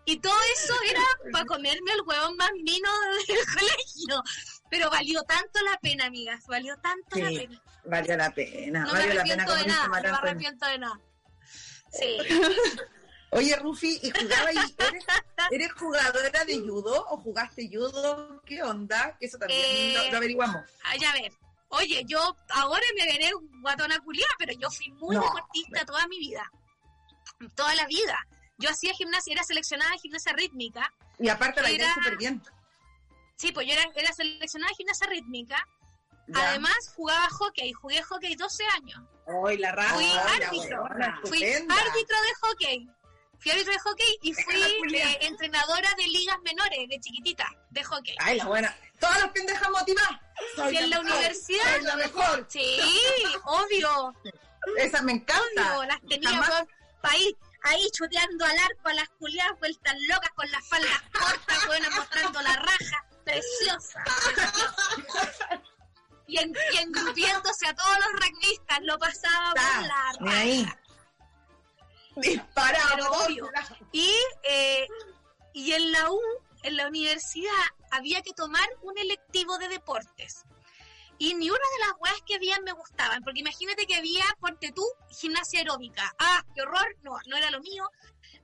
y todo eso era para comerme el huevón más mino del colegio. Pero valió tanto la pena, amigas, valió tanto la pena. Valió la pena, no valió me la pena. arrepiento de nada, no me arrepiento de nada. Sí. Oye, Rufi, ¿y jugaba eres, eres, jugadora de judo o jugaste judo? ¿Qué onda? Que eso también eh, lo, averiguamos. Ah, ya ver. Oye, yo ahora me veré guatona culiada, pero yo fui muy deportista toda mi vida. Toda la vida. Yo hacía gimnasia, era seleccionada de gimnasia rítmica. Y aparte la idea súper bien. Sí, pues yo era, era seleccionada de gimnasia rítmica. Además, jugaba hockey, jugué hockey 12 años. Hoy la raza. Fui árbitro. Fui árbitro de hockey. Fui árbitro de hockey y fui eh, entrenadora de ligas menores, de chiquitita, de hockey. Ay, la buena. Todas las pendejas motivadas. y en la universidad. Es la mejor. Sí, obvio. Esa me encanta. Obvio, las tenía por país ahí chuteando al arco a las culiadas vueltas locas con las faldas cortas, bueno, mostrando la raja, preciosa. y, en, y engrupiéndose a todos los rugbyistas, lo pasaba por la. Ahí. Disparado. Y, eh, y en la U, en la universidad, había que tomar un electivo de deportes y ni una de las weas que habían me gustaban, porque imagínate que había, ponte tú, gimnasia aeróbica. Ah, qué horror, no, no era lo mío.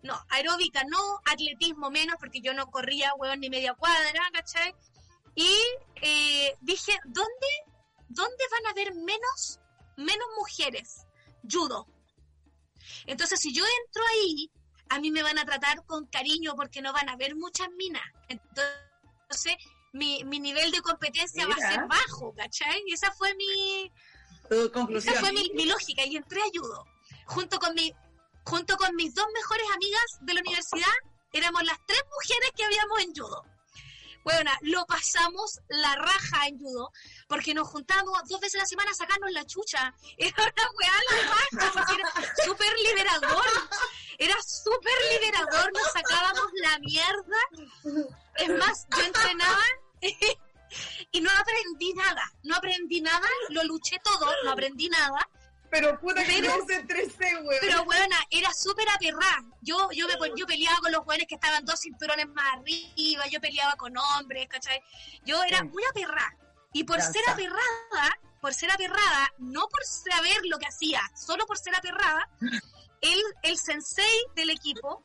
No, aeróbica no, atletismo menos, porque yo no corría, weón, ni media cuadra, ¿cachai? Y eh, dije, ¿dónde, ¿dónde van a haber menos, menos mujeres? Judo. Entonces, si yo entro ahí, a mí me van a tratar con cariño porque no van a haber muchas minas. Entonces, mi, mi nivel de competencia va a ser bajo, ¿cachai? Y esa fue mi... conclusión. Esa fue mi, lógica y entré a judo. Junto con, mi, junto con mis dos mejores amigas de la universidad, éramos las tres mujeres que habíamos en judo. Bueno, lo pasamos la raja en judo, porque nos juntábamos dos veces a la semana a sacarnos la chucha. Era una weá la raja, era súper liberador. Era súper liberador, nos sacábamos la mierda. Es más, yo entrenaba y no aprendí nada, no aprendí nada, lo luché todo, no aprendí nada. Pero puta que pero, no se Pero buena, era súper aperrada. Yo, yo, me, yo peleaba con los jóvenes que estaban dos cinturones más arriba, yo peleaba con hombres, ¿cachai? Yo era muy aperrada. Y por ser aperrada, por ser aperrada, no por saber lo que hacía, solo por ser aperrada, el, el sensei del equipo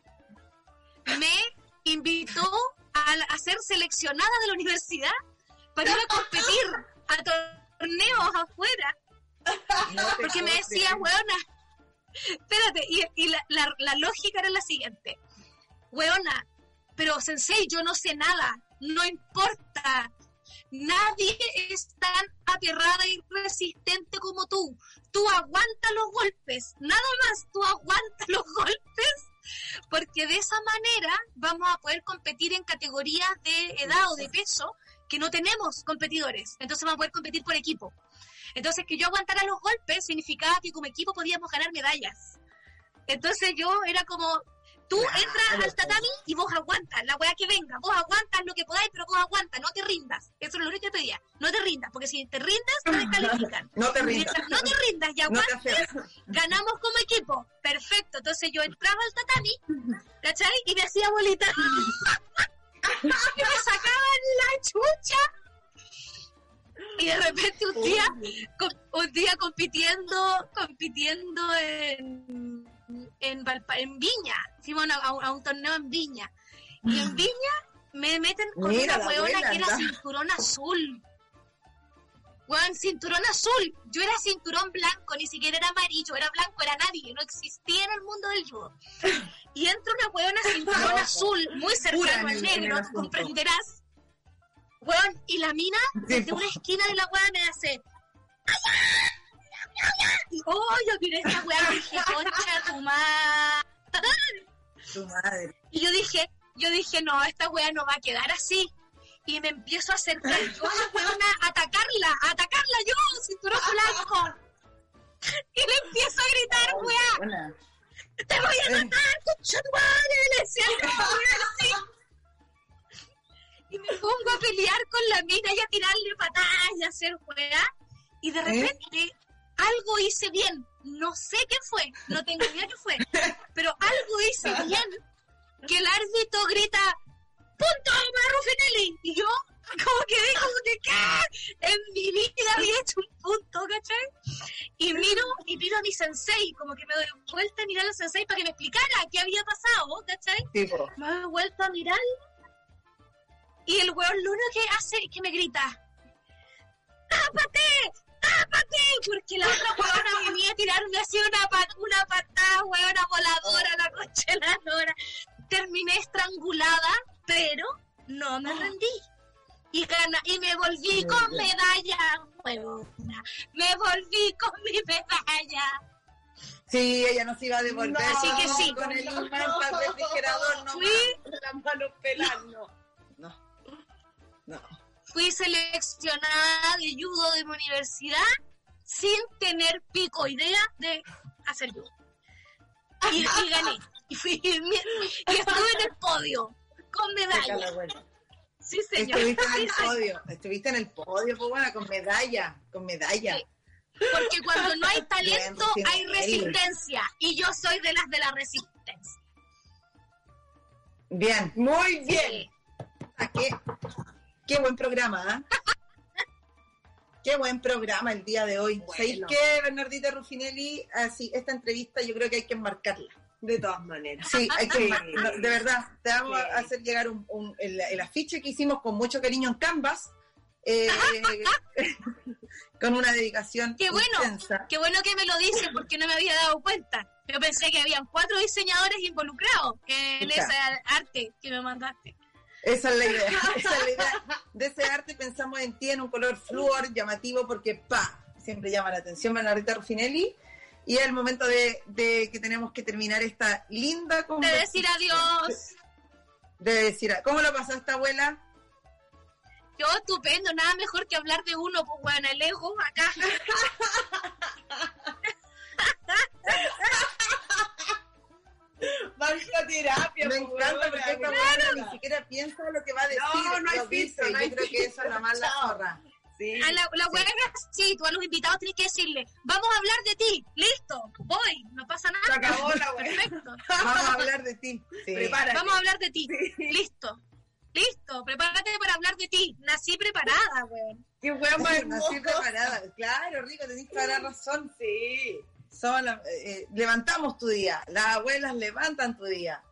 me invitó a, ser seleccionada de la universidad para ir a competir a torneos afuera. Porque me decía, weona, espérate, y, la, la, lógica era la siguiente, weona, pero sensei, yo no sé nada, no importa, nadie es tan aterrada y resistente como tú, tú aguanta los golpes, nada más, tú aguanta los golpes porque de esa manera vamos a poder competir en categorías de edad o de peso que no tenemos competidores. Entonces vamos a poder competir por equipo. Entonces que yo aguantara los golpes significaba que como equipo podíamos ganar medallas. Entonces yo era como, Tú entras al tatami y vos aguantas la weá que venga. Vos aguantas lo que podáis, pero vos aguantas, no te rindas. Eso es lo único que pedía. No te rindas, porque si te rindas, te descalifican. No te rindas. no te rindas y aguantes, ganamos como equipo. Perfecto. Entonces yo entraba al tatami, ¿cachai? Y me hacía bolita. y me sacaban la chucha. Y de repente un día, un día compitiendo, compitiendo en en, en Viña, fuimos a, un torneo en Viña. Y en Viña me meten con una hueona que era cinturón azul. Weón, cinturón azul. Yo era cinturón blanco, ni siquiera era amarillo, era blanco, era nadie. No existía en el mundo del judo. Y entra una weona cinturón azul, muy cercano al negro, comprenderás. Weón, y la mina, desde una esquina de la weá me hace. Y oh, yo miré esta weá dije, concha tu madre. Tu madre. Y yo dije, yo dije, no, esta weá no va a quedar así y me empiezo a acercar yo a la weona a atacarla, a atacarla yo, cinturón blanco. Y le empiezo a gritar, weá, te voy a matar, concha tu madre, le decía así. Y me pongo a pelear con la mina y a tirarle patadas y a hacer weá. Y de repente algo hice bien, no sé qué fue, no tengo idea qué fue, pero algo hice bien, que el árbitro grita, punto para Rufinelli. Y yo, como que digo, que ¿qué? En mi vida había hecho un punto, ¿cachai? Y miro, y miro a mi sensei, como que me doy vuelta a mirar al sensei para que me explicara qué había pasado, ¿cachai? Me doy vuelta a mirar. Y el weón lo único que hace es que me grita, ¡tápate! ¡tápate! Porque la otra weona venía a tirarme así una, pat una patada, weona voladora, la concheladora. Terminé estrangulada pero no me rendí. Y, gana, y me volví con medalla, huevona. Me volví con mi medalla. Sí, ella nos iba a devolver. No, así que sí. Con el imán para el refrigerador, no. Las manos pelando. No. Fui seleccionada de judo de mi universidad sin tener pico idea de hacer judo. Y, y gané. Y, fui, y estuve en el podio con medalla. Sí, señor. Estuviste en el podio, estuviste en el podio, pues bueno, con medalla, con medalla. Porque cuando no hay talento, hay resistencia. Y yo soy de las de la resistencia. Bien, muy bien. ¿A qué? Qué buen programa, ¿eh? Qué buen programa el día de hoy. Bueno. ¿Sabéis qué, Bernardita Rufinelli? Así, esta entrevista yo creo que hay que enmarcarla. De todas maneras. Sí, hay que, de verdad, te vamos a hacer llegar un, un, el, el, afiche que hicimos con mucho cariño en Canvas, eh, con una dedicación Qué bueno, intensa. qué bueno que me lo dices porque no me había dado cuenta. Yo pensé que habían cuatro diseñadores involucrados en ese arte que me mandaste. Esa es la idea, esa es la idea. De ese arte pensamos en ti en un color flúor llamativo porque, pa, siempre llama la atención Bernardita Ruffinelli. Y es el momento de, de, que tenemos que terminar esta linda conversación. De decir adiós. De decir, ¿cómo lo pasaste, abuela? Yo estupendo, nada mejor que hablar de uno, pues bueno, el ego acá. terapia. Me encanta porque esta claro. ni siquiera piensa lo que va a decir. No, no lo dice. No Yo creo que eso es la más la zorra. Sí, a la, la sí. sí, tú a los invitados tienes que decirle, vamos a hablar de ti, listo, voy, no pasa nada. Se acabó la Perfecto. Vamos a hablar de ti. Sí. Prepárate. Vamos a hablar de ti, sí. listo. Listo, prepárate para hablar de ti. Nací preparada, weón. Qué weón más Nací preparada. Claro, Rico, tenés toda la razón. Sí. Son, eh, levantamos tu día. Las abuelas levantan tu día.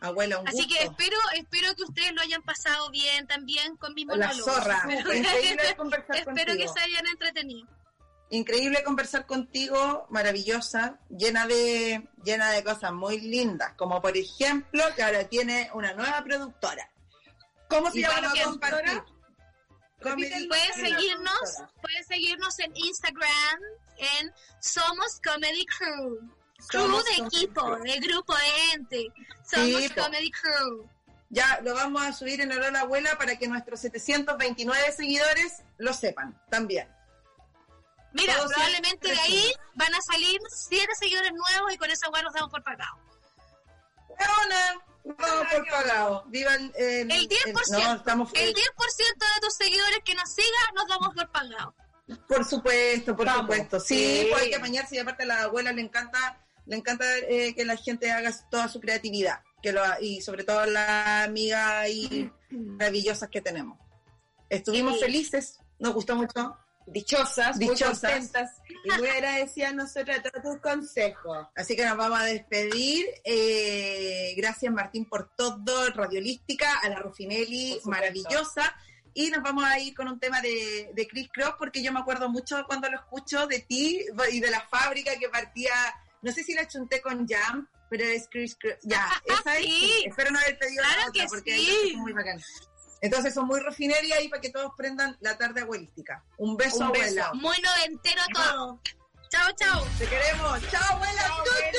Abuela, un Así gusto. que espero, espero que ustedes lo hayan pasado bien también con mi monólogo. La zorra. Espero, Increíble conversar espero que se hayan entretenido. Increíble conversar contigo, maravillosa, llena de, llena de cosas muy lindas, como por ejemplo que ahora tiene una nueva productora. ¿Cómo se llama la productora? Puedes seguirnos, puedes seguirnos en Instagram en Somos Comedy Crew. Crew Somos de equipo, Crew. de grupo de ente. Somos Sí. Comedy Crew. Ya lo vamos a subir en Honor a la Abuela para que nuestros 729 seguidores lo sepan también. Mira, Todos probablemente de ahí van a salir siete seguidores nuevos y con esa weá nos damos por pagado. Buena, vamos por pagado. Viva el, el- El 10%, no, estamos, el 10% de tus seguidores que nos sigan nos damos por pagado. Por supuesto, por Vamos. supuesto. Sí, Sí. pues hay que apañarse y aparte a la abuela le encanta, le encanta eh, que la gente haga toda su creatividad, que lo y sobre todo las amigas y maravillosas que tenemos. Estuvimos Sí. felices, nos gustó mucho. Dichosas, Dichosas. muy contentas y muy agradecidas nosotras de todos tus consejos. Así que nos vamos a despedir. Eh, gracias Martín por todo, Radiolística, a la Rufinelli, maravillosa. Y nos vamos a ir con un tema de, de Chris Cross, porque yo me acuerdo mucho cuando lo escucho de ti y de la fábrica que partía, no sé si la chunté con Jam, pero es Chris Cross. Ya, esa sí. es. Espero no haber pedido claro la otra, que porque sí. son muy bacanas. Entonces son muy refinería ahí para que todos prendan la tarde abuelística. Un beso, Un beso. abuela. Muy noventero todo. Chao, chao. Te queremos. Chao, abuela. Tu, abuela.